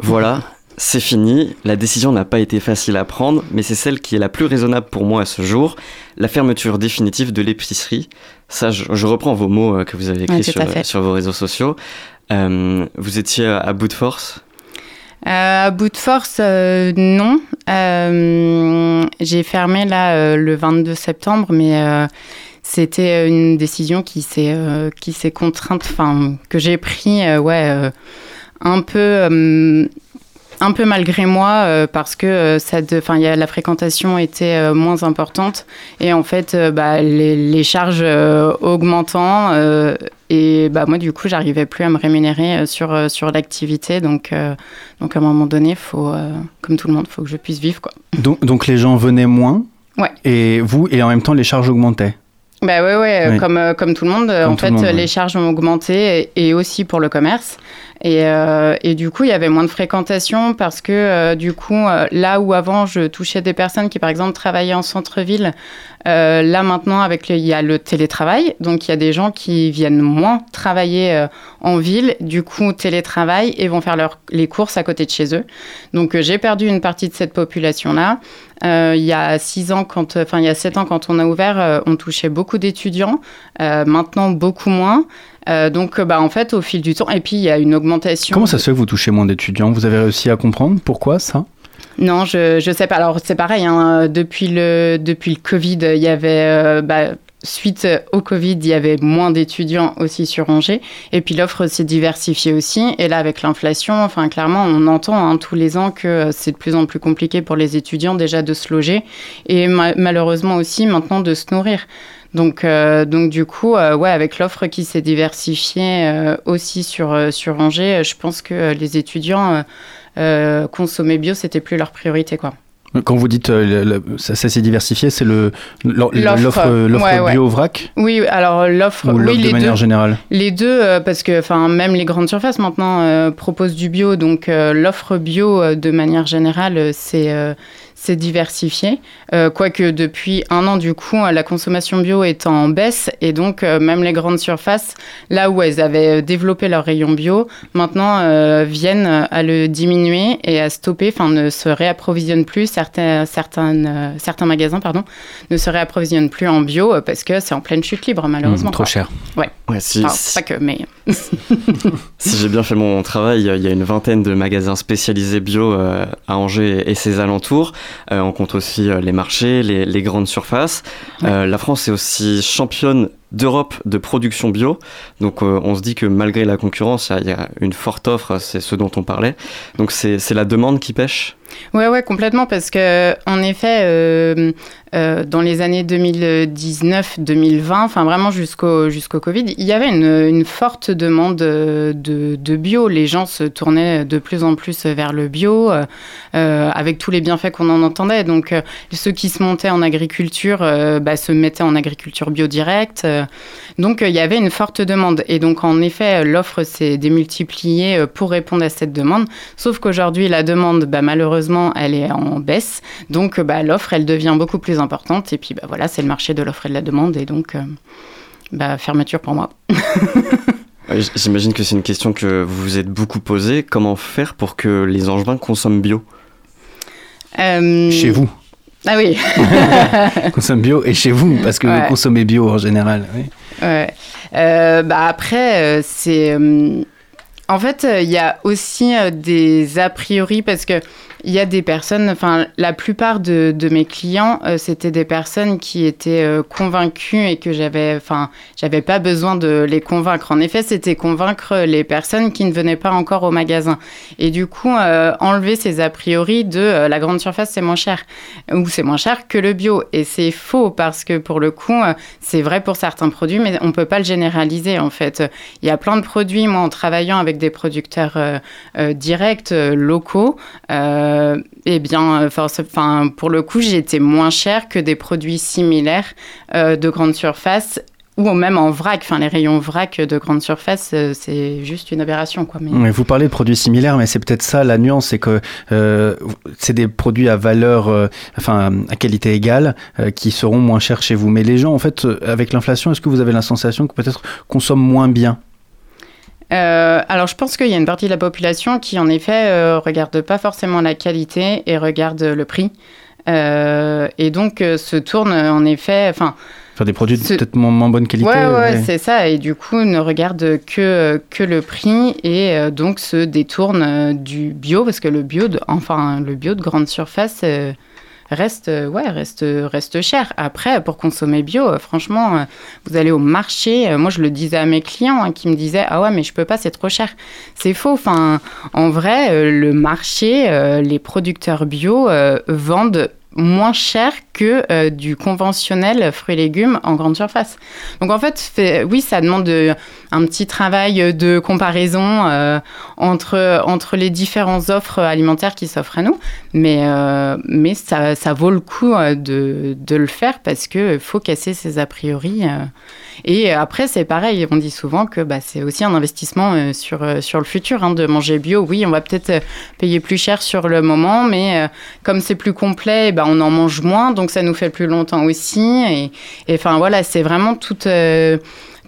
I: Voilà, c'est fini. La décision n'a pas été facile à prendre, mais c'est celle qui est la plus raisonnable pour moi à ce jour. La fermeture définitive de l'épicerie. Ça, je, je reprends vos mots euh, que vous avez écrits sur, vos réseaux sociaux. Euh, vous étiez à bout de force.
J: Euh, à bout de force, euh, non. Euh, j'ai fermé là euh, le 22 septembre, mais c'était une décision qui s'est qui s'est contrainte, enfin que j'ai pris, ouais, un peu. Un peu malgré moi euh, parce que euh, ça enfin, il y a, la fréquentation était euh, moins importante et en fait, bah, les, les charges augmentant et bah, moi, du coup, j'arrivais plus à me rémunérer sur, sur l'activité. Donc, donc, à un moment donné, faut, comme tout le monde, il faut que je puisse vivre. Quoi.
E: Donc, donc les gens venaient moins.
J: Ouais.
E: Et vous, et en même temps, les charges augmentaient.
J: Bah ouais, ouais,
E: Oui.
J: comme, comme tout le monde.
E: Comme
J: en fait,
E: monde,
J: les
E: ouais.
J: charges ont augmenté et aussi pour le commerce. Et, euh, et du coup, il y avait moins de fréquentation parce que euh, du coup, euh, là où avant je touchais des personnes qui, par exemple, travaillaient en centre-ville, là maintenant, avec il y a le télétravail. Donc, il y a des gens qui viennent moins travailler en ville, du coup, télétravail et vont faire leurs les courses à côté de chez eux. Donc, j'ai perdu une partie de cette population-là. Il y a six ans, quand, enfin il y a sept ans, quand on a ouvert, on touchait beaucoup d'étudiants. Maintenant, beaucoup moins. Euh, donc, bah, en fait, au fil du temps, et puis il y a une augmentation.
E: Comment ça se fait que vous touchez moins d'étudiants? Vous avez réussi à comprendre pourquoi ça?
J: Non, je je sais pas. Alors c'est pareil. Hein, depuis le depuis le Covid, il y avait euh, bah, suite au Covid, il y avait moins d'étudiants aussi sur Angers. Et puis l'offre s'est diversifiée aussi. Et là, avec l'inflation, enfin clairement, on entend hein, tous les ans que c'est de plus en plus compliqué pour les étudiants déjà de se loger et ma- malheureusement aussi maintenant de se nourrir. Donc, euh, donc du coup, euh, ouais, avec l'offre qui s'est diversifiée euh, aussi sur, sur Angers, je pense que les étudiants consommer bio, c'était plus leur priorité, quoi.
E: Quand vous dites euh, le- le- ça, ça s'est diversifié, c'est le l'offre
J: ouais, ouais.
E: bio vrac
J: Oui, alors l'offre,
E: ou
J: oui,
E: de
J: les
E: manière
J: deux.
E: générale
J: Les deux, euh, parce que enfin même les grandes surfaces maintenant euh, proposent du bio, donc l'offre bio de manière générale c'est c'est diversifié. Euh, Quoique depuis un an du coup euh, la consommation bio est en baisse et donc euh, même les grandes surfaces, là où elles avaient euh, développé leur rayon bio, maintenant euh, viennent à le diminuer et à stopper, enfin ne se réapprovisionnent plus. Certains certaines, euh, certains magasins pardon ne se réapprovisionnent plus en bio parce que c'est en pleine chute libre malheureusement.
E: Mmh, trop
J: quoi.
E: cher.
J: Ouais.
I: Ouais, si,
J: Enfin,
I: si-
J: pas que, mais. *laughs*
I: Si j'ai bien fait mon travail, il y a une vingtaine de magasins spécialisés bio à Angers et ses alentours. Euh, on compte aussi euh, les marchés, les, les grandes surfaces. Euh, la France est aussi championne d'Europe de production bio. Donc euh, on se dit que malgré la concurrence, il y a- il y, a une forte offre, c'est ce dont on parlait. Donc c'est c'est la demande qui pêche?
J: Ouais, ouais, complètement, parce que en effet, euh, euh, dans les années 2019-2020, enfin vraiment jusqu'au jusqu'au Covid, il y avait une, forte demande de, de, bio. Les gens se tournaient de plus en plus vers le bio, euh, euh, avec tous les bienfaits qu'on en entendait. Donc euh, ceux qui se montaient en agriculture euh, bah, se mettaient en agriculture bio directe. Euh, donc euh, il y avait une forte demande. Et donc en effet, l'offre s'est démultipliée euh, pour répondre à cette demande. Sauf qu'aujourd'hui, la demande, bah, malheureusement, elle est en baisse. Donc, euh, bah, l'offre, elle devient beaucoup plus importante. Et puis, bah, voilà, c'est le marché de l'offre et de la demande. Et donc, euh, bah, fermeture pour moi. *laughs*
I: J'imagine que c'est une question que vous vous êtes beaucoup posée. Comment faire pour que les Angevins consomment bio?
J: Euh,
E: Chez vous
J: Ah oui. *laughs*
E: Consomme bio et chez vous, parce que
J: Ouais.
E: vous consommez bio en général. oui.
J: Ouais. Euh, bah après, euh, c'est. euh, en fait, euh, il y a aussi euh, des a priori parce que il y a des personnes, enfin, la plupart de, de mes clients, euh, c'était des personnes qui étaient euh, convaincues et que j'avais, enfin, j'avais pas besoin de les convaincre. En effet, c'était convaincre les personnes qui ne venaient pas encore au magasin. Et du coup, euh, enlever ces a priori de la grande surface, c'est moins cher ou c'est moins cher que le bio. Et c'est faux parce que pour le coup, c'est vrai pour certains produits, mais on peut pas le généraliser en fait. Il y a plein de produits, moi en travaillant avec des producteurs directs, locaux, eh bien, euh, pour le coup, été moins cher que des produits similaires euh, de grande surface ou même en vrac. Enfin, les rayons vrac de grande surface, euh, c'est juste une aberration, quoi. Mais...
E: Ouais, Vous parlez de produits similaires, mais c'est peut-être ça la nuance, c'est que euh, c'est des produits à valeur, euh, enfin à qualité égale, euh, qui seront moins chers chez vous. Mais les gens, en fait, euh, avec l'inflation, est-ce que vous avez la sensation que peut-être consomment moins bien?
J: Euh, alors, je pense qu'il y a une partie de la population qui, en effet, euh, regarde pas forcément la qualité et regarde le prix. Euh, et donc, euh, se tourne, en effet, enfin,
E: Enfin, des produits de
J: Ce-
E: peut-être moins, bonne qualité
J: ouais, ouais,
E: ouais.
J: c'est ça. Et du coup, ne regarde que, que le prix et donc se détourne du bio parce que le bio, de, enfin, le bio de grande surface reste, ouais, reste, reste cher. Après, pour consommer bio, franchement, vous allez au marché. moi, je le disais à mes clients hein, qui me disaient Ah ouais, mais je peux pas, c'est trop cher. C'est faux. Enfin, en vrai, le marché, les producteurs bio vendent moins cher que euh, du conventionnel fruits et légumes en grande surface. Donc en fait, oui, ça demande un petit travail de comparaison euh, entre, entre les différentes offres alimentaires qui s'offrent à nous, mais, euh, mais ça, ça, vaut le coup de, de le faire parce qu'il faut casser ces a priori. Et après, c'est pareil, on dit souvent que bah, c'est aussi un investissement sur, sur le futur, hein, de manger bio. Oui, on va peut-être payer plus cher sur le moment, mais comme c'est plus complet, bah, on en mange moins, donc ça nous fait plus longtemps aussi. Et enfin voilà, c'est vraiment tout euh,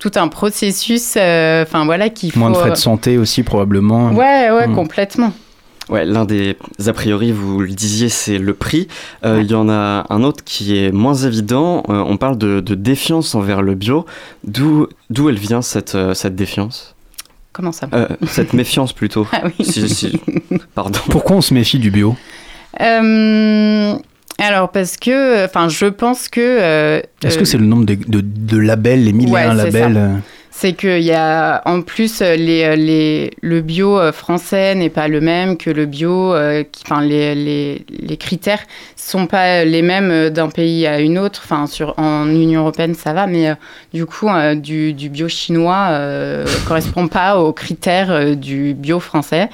J: tout un processus, euh, enfin voilà, qui faut...
E: Moins de frais de santé aussi probablement.
J: Ouais, ouais, hmm. complètement.
I: Ouais, l'un des a priori, vous le disiez, c'est le prix. Euh, il y en a un autre qui est moins évident. on parle de, défiance envers le bio. D'où d'où elle vient cette, cette défiance?
J: Comment ça?
I: Cette méfiance plutôt. *laughs*
J: Ah oui.
I: Pardon.
E: Pourquoi on se méfie du bio?
J: Alors parce que, enfin, je pense que. Euh,
E: Est-ce que euh, c'est le nombre de, de, labels, les milliers de labels? euh
J: c'est qu'il y a en plus les, les, le bio français n'est pas le même que le bio, enfin les, les, les, critères sont pas les mêmes d'un pays à une autre. Enfin sur en Union européenne ça va, mais du coup du, bio chinois *laughs* correspond pas aux critères du bio français.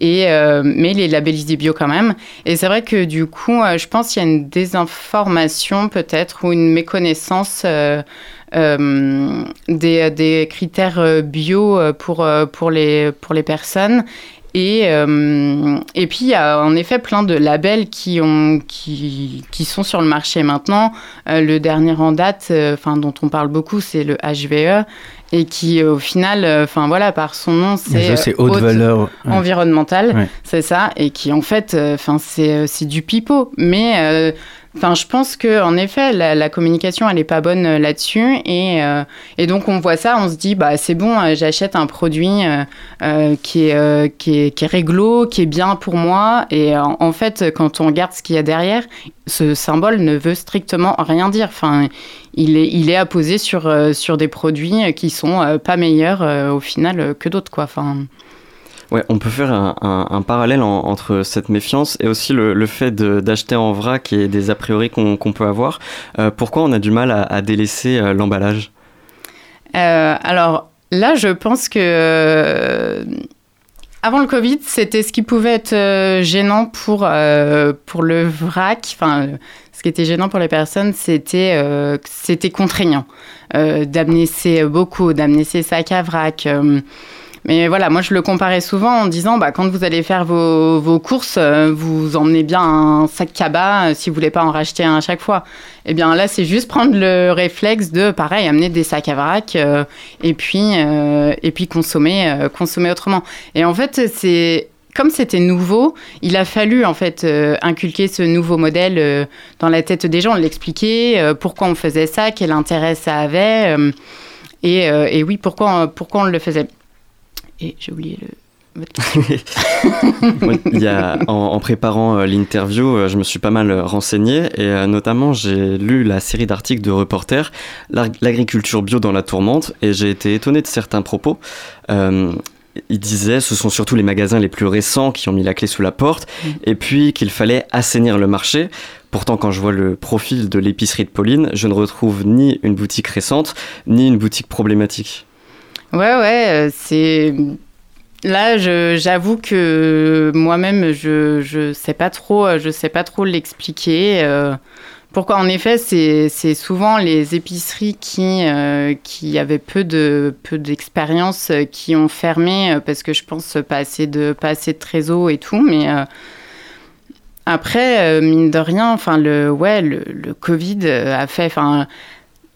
J: Et, euh, mais les labellisés bio quand même. Et c'est vrai que du coup, euh, je pense qu'il y a une désinformation peut-être ou une méconnaissance euh, des, des, critères bio pour, pour, les, pour les personnes. Et, et puis, il y a en effet plein de labels qui, ont, qui, qui sont sur le marché maintenant. le dernier en date, enfin dont on parle beaucoup, c'est le HVE et qui au final, euh, enfin voilà, par son nom, c'est
E: euh, haute, valeur
J: environnementale, c'est ça, et qui en fait, euh, enfin c'est du pipeau, mais Enfin, je pense que en effet, la, communication, elle est pas bonne là-dessus, et, et, donc on voit ça, on se dit, bah c'est bon, j'achète un produit qui, est, qui, est, qui est réglo, qui est bien pour moi, et en, fait, quand on regarde ce qu'il y a derrière, ce symbole ne veut strictement rien dire. Enfin, il est, il est apposé sur, euh, sur des produits qui sont euh, pas meilleurs euh, au final que d'autres, quoi. Enfin.
I: Ouais, on peut faire un, parallèle entre cette méfiance et aussi le, fait d'acheter en vrac et des a priori qu'on peut avoir. pourquoi on a du mal à, délaisser l'emballage?
J: Alors là, je pense que avant le Covid, c'était ce qui pouvait être gênant pour, pour le vrac, enfin ce qui était gênant pour les personnes, c'était euh, c'était contraignant euh, d'amener ses beaucoup, d'amener ses sacs à vrac. Euh. mais voilà, moi je le comparais souvent en disant, bah, quand vous allez faire vos, courses, vous emmenez bien un sac cabas si vous voulez pas en racheter un à chaque fois. Et eh bien là, c'est juste prendre le réflexe de, pareil, amener des sacs à vrac et puis et puis consommer consommer autrement. Et en fait, c'est comme c'était nouveau, il a fallu en fait euh, inculquer ce nouveau modèle euh, dans la tête des gens, l'expliquer, euh, pourquoi on faisait ça, quel intérêt ça avait, et, et, oui, pourquoi, pourquoi on le faisait. Et j'ai oublié le... *laughs*
I: Il y a, en, préparant l'interview, je me suis pas mal renseigné et notamment j'ai lu la série d'articles de reporters L'agriculture bio dans la tourmente et j'ai été étonné de certains propos il disait ce sont surtout les magasins les plus récents qui ont mis la clé sous la porte mm. et puis qu'il fallait assainir le marché. Pourtant, quand je vois le profil de l'épicerie de Pauline, je ne retrouve ni une boutique récente, ni une boutique problématique.
J: Ouais, ouais, euh, c'est. Là, j'avoue que moi-même, je, je sais pas trop, je sais pas trop l'expliquer. Euh, pourquoi En effet, c'est souvent les épiceries qui, euh, qui avaient peu de peu d'expérience euh, qui ont fermé euh, parce que je pense pas assez de pas assez de trésor et tout. Mais après, mine de rien, enfin le ouais le, le Covid a fait, enfin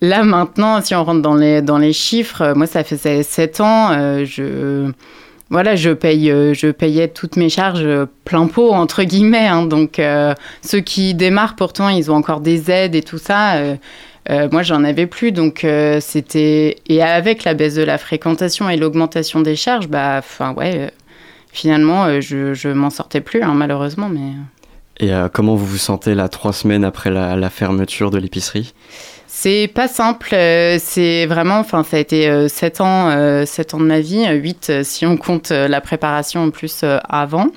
J: là maintenant, si on rentre dans les dans les chiffres, moi ça faisait sept ans, je voilà, je paye, euh, je payais toutes mes charges euh, plein pot entre guillemets. Hein. donc euh, ceux qui démarrent, pourtant, ils ont encore des aides et tout ça. moi, j'en avais plus, donc c'était et avec la baisse de la fréquentation et l'augmentation des charges, bah, enfin ouais, finalement, je, je m'en sortais plus, hein, malheureusement, mais.
I: Et euh, comment vous vous sentez là trois semaines après la fermeture de l'épicerie?
J: C'est pas simple, euh, c'est vraiment, enfin ça a été euh, 7 ans, euh, ans de ma vie, 8 si on compte euh, la préparation en plus euh, avant.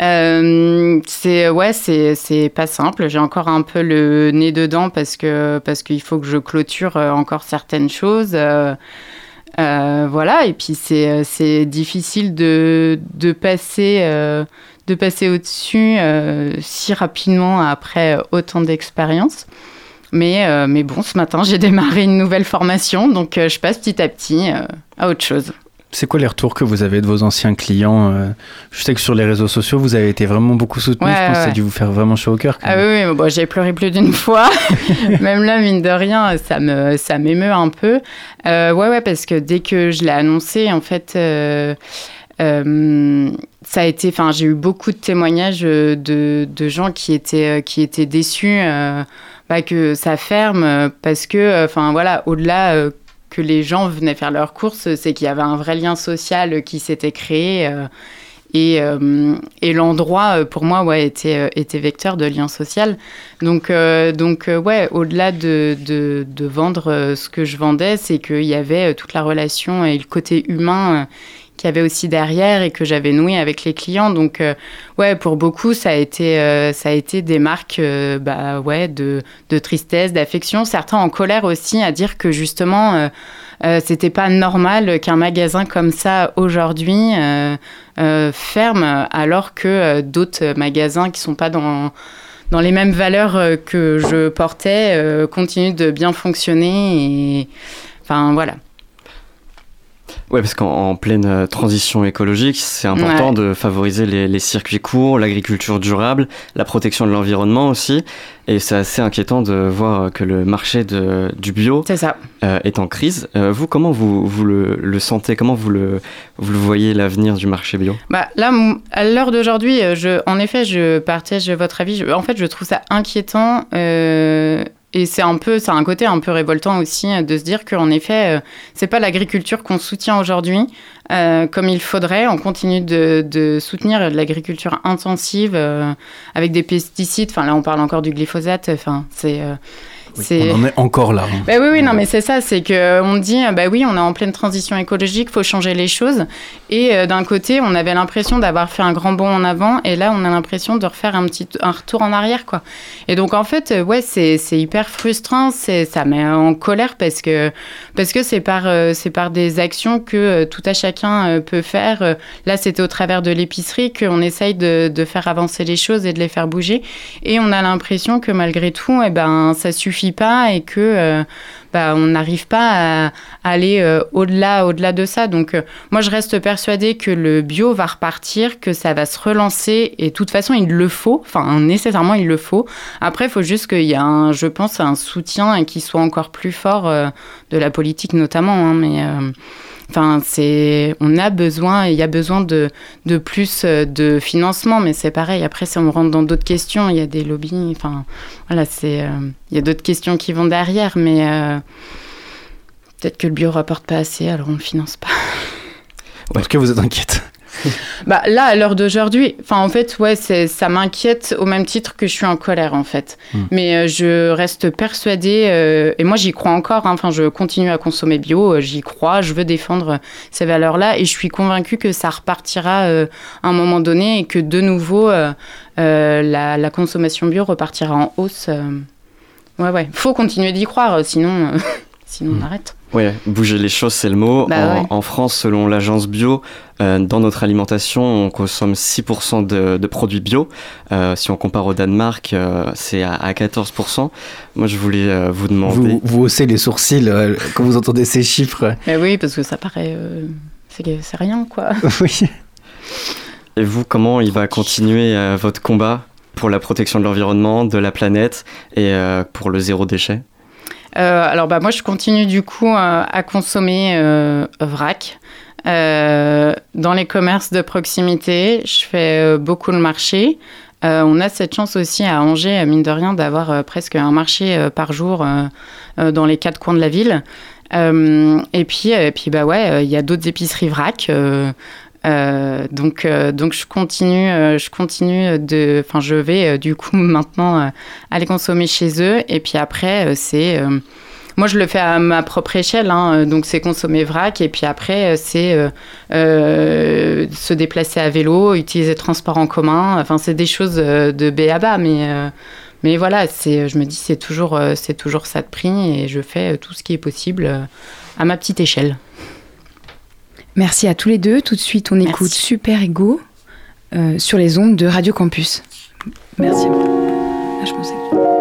J: Euh, c'est ouais, c'est c'est pas simple. J'ai encore un peu le nez dedans parce que parce qu'il faut que je clôture euh, encore certaines choses. Euh, euh, voilà, et puis c'est euh, c'est difficile de de passer euh, de passer au-dessus euh, si rapidement après autant d'expérience. Mais, euh, mais bon, ce matin, j'ai démarré une nouvelle formation, donc euh, je passe petit à petit euh, à autre chose.
E: C'est quoi les retours que vous avez de vos anciens clients Je sais que sur les réseaux sociaux, vous avez été vraiment beaucoup soutenu.
J: Ouais,
E: je pense que ça a dû vous faire vraiment chaud au cœur. quand
J: Ah
E: même.
J: oui, oui bon, j'ai pleuré plus d'une *laughs* fois. *laughs* Même là, mine de rien, ça me ça m'émeut un peu. Ouais, ouais, parce que dès que je l'ai annoncé, en fait, euh, ça a été. Enfin, j'ai eu beaucoup de témoignages de, de gens qui étaient qui étaient déçus euh, que ça ferme euh, parce que, euh, enfin, voilà, au-delà. euh, que les gens venaient faire leurs courses, c'est qu'il y avait un vrai lien social qui s'était créé. et, l'endroit, pour moi, ouais, était, était vecteur de lien social. Donc, donc ouais, au-delà de, de, de vendre ce que je vendais, c'est qu'il y avait toute la relation et le côté humain qu'il y avait aussi derrière et que j'avais noué avec les clients. Donc, euh, ouais, pour beaucoup, ça a été, euh, ça a été des marques euh, bah, ouais, de, de tristesse, d'affection, certains en colère aussi, à dire que justement, euh, c'était pas normal qu'un magasin comme ça aujourd'hui ferme, alors que d'autres magasins qui sont pas dans dans les mêmes valeurs que je portais continuent de bien fonctionner et enfin voilà.
I: Ouais, parce qu'en en pleine euh, transition écologique, c'est important
J: Ouais.
I: de favoriser les, les circuits courts, l'agriculture durable, la protection de l'environnement aussi. Et c'est assez inquiétant de voir que le marché de, du bio
J: ça.
I: euh, est en crise. Euh, vous, comment vous, vous le, le sentez? Comment vous le, vous le voyez, l'avenir du marché bio?
J: Bah, là, à l'heure d'aujourd'hui, euh, en effet, je partage votre avis. Je- en fait, je trouve ça inquiétant. euh, et c'est un peu, c'est un côté un peu révoltant aussi euh, de se dire qu'en effet, euh, c'est pas l'agriculture qu'on soutient aujourd'hui euh, comme il faudrait. On continue de, de soutenir l'agriculture intensive avec des pesticides. Enfin, là, on parle encore du glyphosate. Enfin, c'est,
E: On en est encore là. hein.
J: Bah oui, oui, non, mais c'est ça, c'est que on dit, euh, bah oui, on est en pleine transition écologique, faut changer les choses. Et euh, d'un côté, on avait l'impression d'avoir fait un grand bond en avant, et là, on a l'impression de refaire un petit un retour en arrière, quoi. Et donc, en fait, euh, ouais, c'est hyper frustrant, ça met en colère parce que parce que c'est par euh, c'est par des actions que euh, tout à chacun euh, peut faire. Euh, Là, c'était au travers de l'épicerie qu'on essaye de, de faire avancer les choses et de les faire bouger. Et on a l'impression que malgré tout, eh ben, ça suffit pas et que euh, bah, on n'arrive pas à aller euh, au-delà, au-delà de ça. Donc, euh, moi, je reste persuadée que le bio va repartir, que ça va se relancer. Et de toute façon, il le faut. Enfin, nécessairement, il le faut. Après, il faut juste qu'il y ait, un, je pense, un soutien et qui soit encore plus fort de la politique notamment. hein, mais Enfin, c'est, on a besoin, il y a besoin de, plus euh, de financement, mais c'est pareil. Après, si on rentre dans d'autres questions, il y a des lobbies. Enfin, voilà, c'est, euh, il y a d'autres questions qui vont derrière, mais euh, peut-être que le bio rapporte pas assez, alors on le finance pas.
E: En tout cas, vous êtes inquiète. *laughs*
J: Bah là, à l'heure d'aujourd'hui, enfin en fait, ouais, ça m'inquiète au même titre que je suis en colère en fait.
E: Mm.
J: Mais euh, je reste persuadée, euh, et moi j'y crois encore, hein, je continue à consommer bio, euh, j'y crois, je veux défendre ces valeurs-là, et je suis convaincue que ça repartira à un moment donné, et que de nouveau, la, la consommation bio repartira en hausse. Ouais, ouais, faut continuer d'y croire, sinon, *laughs* sinon on arrête.
I: Ouais, bouger les choses, c'est le mot.
J: Bah
I: en,
J: ouais.
I: en France, selon l'agence bio, euh, dans notre alimentation, on consomme 6% de, de produits bio. Euh, si on compare au Danemark, euh, c'est à, à 14%. Moi, je voulais euh, vous demander...
E: Vous, vous haussez les sourcils euh, quand vous entendez ces chiffres. *laughs*
J: Mais oui, parce que ça paraît. euh, c'est, rien, quoi. *laughs*
E: oui.
I: Et vous, comment il va continuer euh, votre combat pour la protection de l'environnement, de la planète et euh, pour le zéro déchet?
J: Alors, bah, moi, je continue du coup euh, à consommer euh, vrac. Euh, dans les commerces de proximité, je fais euh, beaucoup le marché. Euh, on a cette chance aussi à Angers, euh, mine de rien, d'avoir euh, presque un marché euh, par jour euh, euh, dans les quatre coins de la ville. Euh, et puis, euh, et puis bah euh, il y a d'autres épiceries vrac. Euh, donc, euh, donc je continue, euh, je continue de, enfin, je vais du coup *laughs* maintenant aller consommer chez eux. Et puis après, c'est, moi je le fais à ma propre échelle, hein, donc c'est consommer vrac. Et puis après, c'est se déplacer à vélo, utiliser le transport en commun. Enfin, c'est des choses de B bas, mais mais voilà, c'est, je me dis c'est toujours, c'est toujours ça de prix et je fais tout ce qui est possible à ma petite échelle.
K: Merci à tous les deux. Tout de suite, on écoute Super Ego euh, sur les ondes de Radio Campus. Merci. Ah, je pensais que-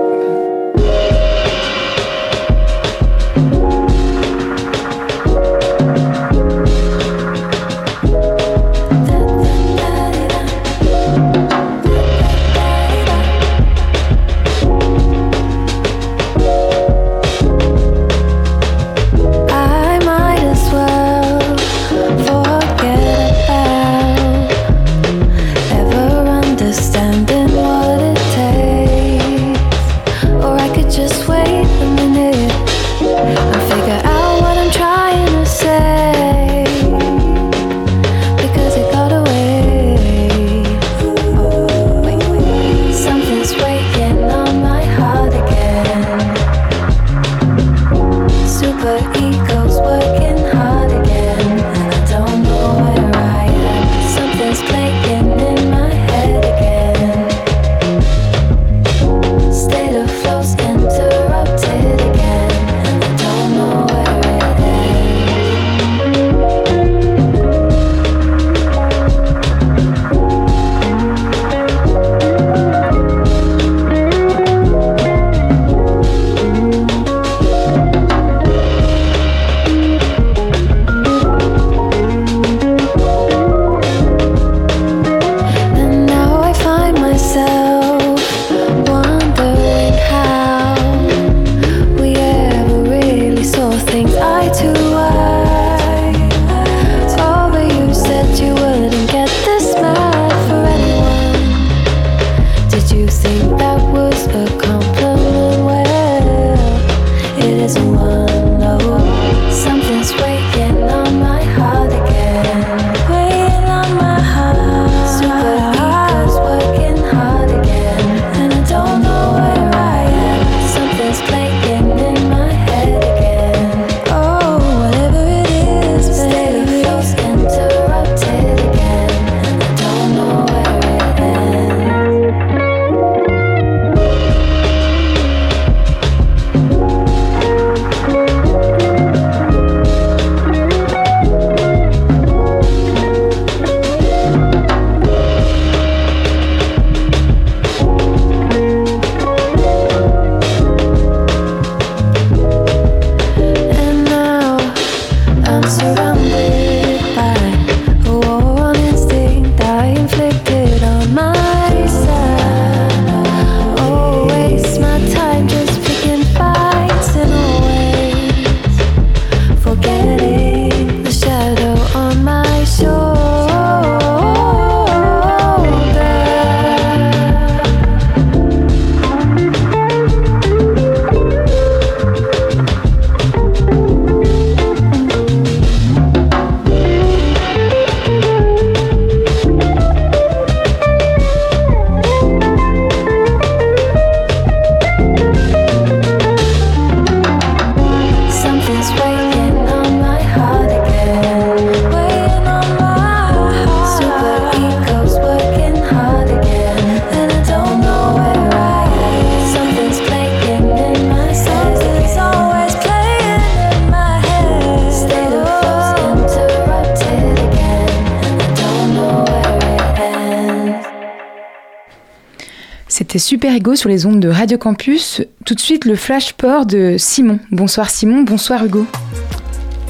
D: Super
K: Ego sur les ondes de Radio Campus. Tout de suite, le flash port de Simon. Bonsoir Simon, bonsoir Hugo.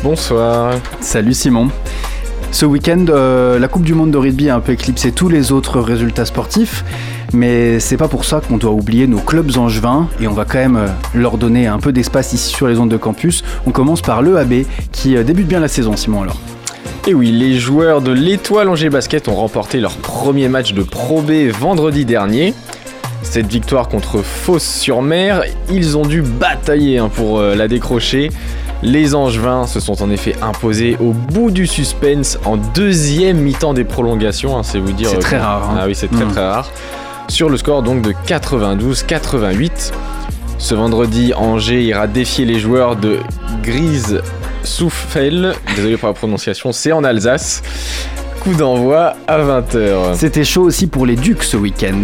E: Bonsoir. Salut Simon. Ce week-end, euh, la Coupe du Monde de rugby a un peu éclipsé tous les autres résultats sportifs, mais c'est pas pour ça qu'on doit oublier nos clubs angevins et on va quand même euh, leur donner un peu d'espace ici sur les ondes de campus. On commence par l'EAB qui euh, débute bien la saison, Simon alors.
L: Et oui, les joueurs de l'Étoile Angers Basket ont remporté leur premier match de Pro B vendredi dernier. Cette victoire contre Fosse-sur-Mer, ils ont dû batailler hein, pour euh, la décrocher. Les Angevins se sont en effet imposés au bout du suspense en deuxième mi-temps des prolongations, hein, c'est vous dire.
E: C'est
L: euh,
E: très rare, hein.
L: Ah oui, c'est très
E: Mm.
L: très rare. Sur le score donc de 92-88. Ce vendredi, Angers ira défier les joueurs de Grise Souffel. Désolé pour la prononciation, c'est en Alsace. Coup d'envoi à 20h.
E: C'était chaud aussi pour les Ducs ce week-end.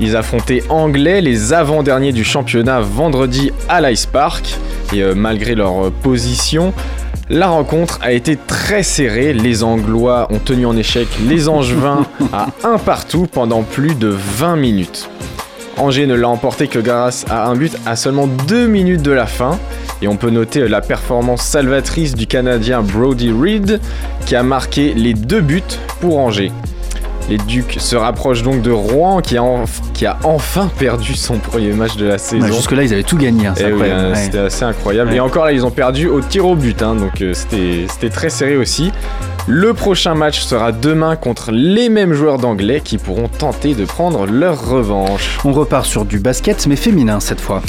L: Ils affrontaient Anglais, les avant-derniers du championnat, vendredi à l'Ice Park. Et euh, malgré leur euh, position, la rencontre a été très serrée. Les Anglois ont tenu en échec les Angevins *laughs* à un partout pendant plus de 20 minutes. Angers ne l'a emporté que grâce à un but à seulement 2 minutes de la fin. Et on peut noter la performance salvatrice du Canadien Brody Reed qui a marqué les deux buts pour Angers. Les Ducs se rapprochent donc de Rouen qui a, enf- qui a enfin perdu son premier match de la saison.
E: Ouais, Jusque-là, ils avaient tout gagné. hein,
L: Eh oui, hein,
E: ouais.
L: C'était assez incroyable.
E: Ouais.
L: Et encore là, ils ont perdu au tir au but, hein, donc euh, c'était c'était très serré aussi. Le prochain match sera demain contre les mêmes joueurs d'anglais qui pourront tenter de prendre leur revanche.
E: On repart sur du basket, mais féminin cette fois.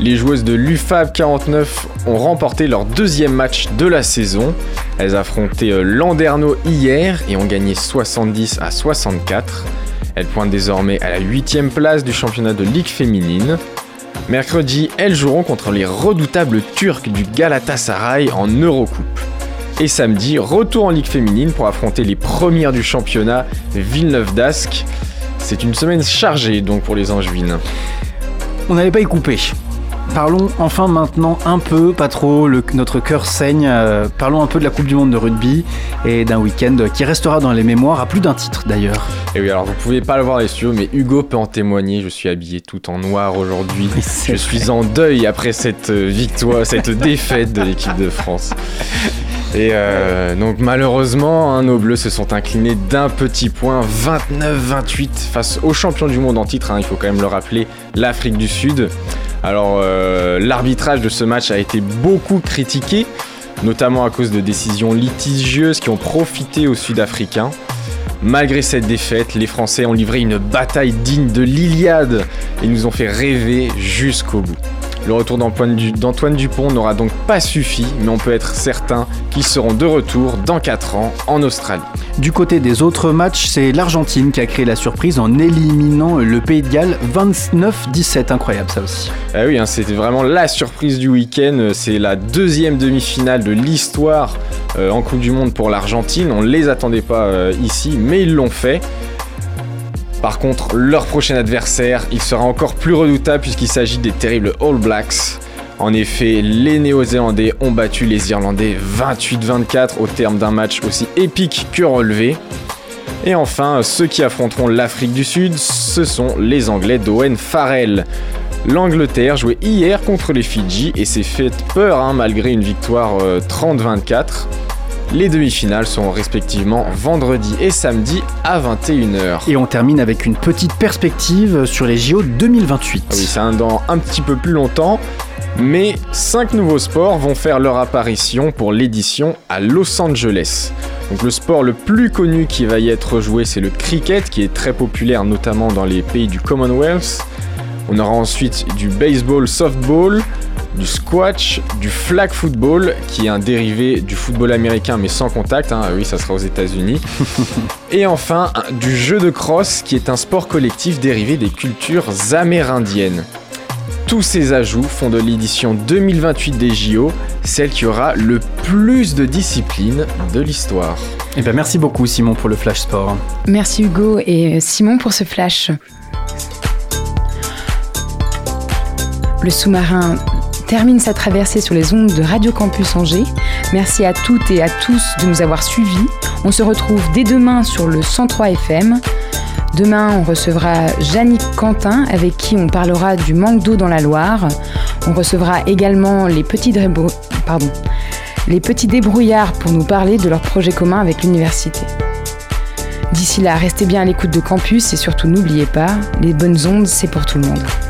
L: Les joueuses de l'UFAB 49 ont remporté leur deuxième match de la saison. Elles affrontaient euh, Landerneau hier et ont gagné 70 à 64. Elles pointent désormais à la 8 place du championnat de Ligue féminine. Mercredi, elles joueront contre les redoutables Turcs du Galatasaray en Eurocoupe. Et samedi, retour en Ligue féminine pour affronter les premières du championnat Villeneuve d'Ascq. C'est une semaine chargée donc pour les Angevines.
E: On n'allait pas y couper. Parlons enfin maintenant un peu, pas trop, le- notre cœur saigne. euh, parlons un peu de la Coupe du Monde de rugby et d'un week-end qui restera dans les mémoires à plus d'un titre d'ailleurs.
L: Et oui, alors vous pouvez pas le voir les studios, mais Hugo peut en témoigner. Je suis habillé tout en noir aujourd'hui. Je suis en deuil après cette euh, victoire, cette *laughs* défaite de l'équipe de France. Et euh, donc malheureusement, hein, nos Bleus se sont inclinés d'un petit point, 29-28 face aux champions du monde en titre. hein, il faut quand même le rappeler, l'Afrique du Sud. Alors euh, l'arbitrage de ce match a été beaucoup critiqué, notamment à cause de décisions litigieuses qui ont profité aux Sud-Africains. Malgré cette défaite, les Français ont livré une bataille digne de l'Iliade et nous ont fait rêver jusqu'au bout. Le retour d'Antoine Du- d'Antoine Dupont n'aura donc pas suffi, mais on peut être certain qu'ils seront de retour dans 4 ans en Australie.
E: Du côté des autres matchs, c'est l'Argentine qui a créé la surprise en éliminant le Pays de Galles 29-17. Incroyable ça aussi.
L: Ah oui, hein, c'était vraiment la surprise du week-end. C'est la deuxième demi-finale de l'histoire euh, en Coupe du Monde pour l'Argentine. On ne les attendait pas euh, ici, mais ils l'ont fait. Par contre, leur prochain adversaire, il sera encore plus redoutable puisqu'il s'agit des terribles All Blacks. En effet, les Néo-Zélandais ont battu les Irlandais 28-24 au terme d'un match aussi épique que relevé. Et enfin, ceux qui affronteront l'Afrique du Sud, ce sont les Anglais d'Owen Farrell. L'Angleterre jouait hier contre les Fidji et s'est fait peur hein, malgré une victoire euh, 30-24. Les demi-finales sont respectivement vendredi et samedi à 21h.
E: Et on termine avec une petite perspective sur les JO 2028.
L: Ah oui, c'est un dans un petit peu plus longtemps, mais 5 nouveaux sports vont faire leur apparition pour l'édition à Los Angeles. Donc le sport le plus connu qui va y être joué, c'est le cricket, qui est très populaire notamment dans les pays du Commonwealth. On aura ensuite du baseball softball, du squash, du flag football, qui est un dérivé du football américain mais sans contact, hein. oui ça sera aux États-Unis. *laughs* Et enfin, du jeu de crosse, qui est un sport collectif dérivé des cultures amérindiennes. Tous ces ajouts font de l'édition 2028 des JO celle qui aura le plus de disciplines de l'histoire.
E: Et ben merci beaucoup Simon pour le Flash Sport.
D: Merci Hugo et Simon pour ce flash. Le sous-marin termine sa traversée sur les ondes de Radio Campus Angers. Merci à toutes et à tous de nous avoir suivis. On se retrouve dès demain sur le 103 FM. Demain, on recevra Jannick Quentin avec qui on parlera du manque d'eau dans la Loire. On recevra également les petits, débrouillards pour nous parler de leur projet commun avec l'université. D'ici là, restez bien à l'écoute de campus et surtout n'oubliez pas, les bonnes ondes, c'est pour tout le monde.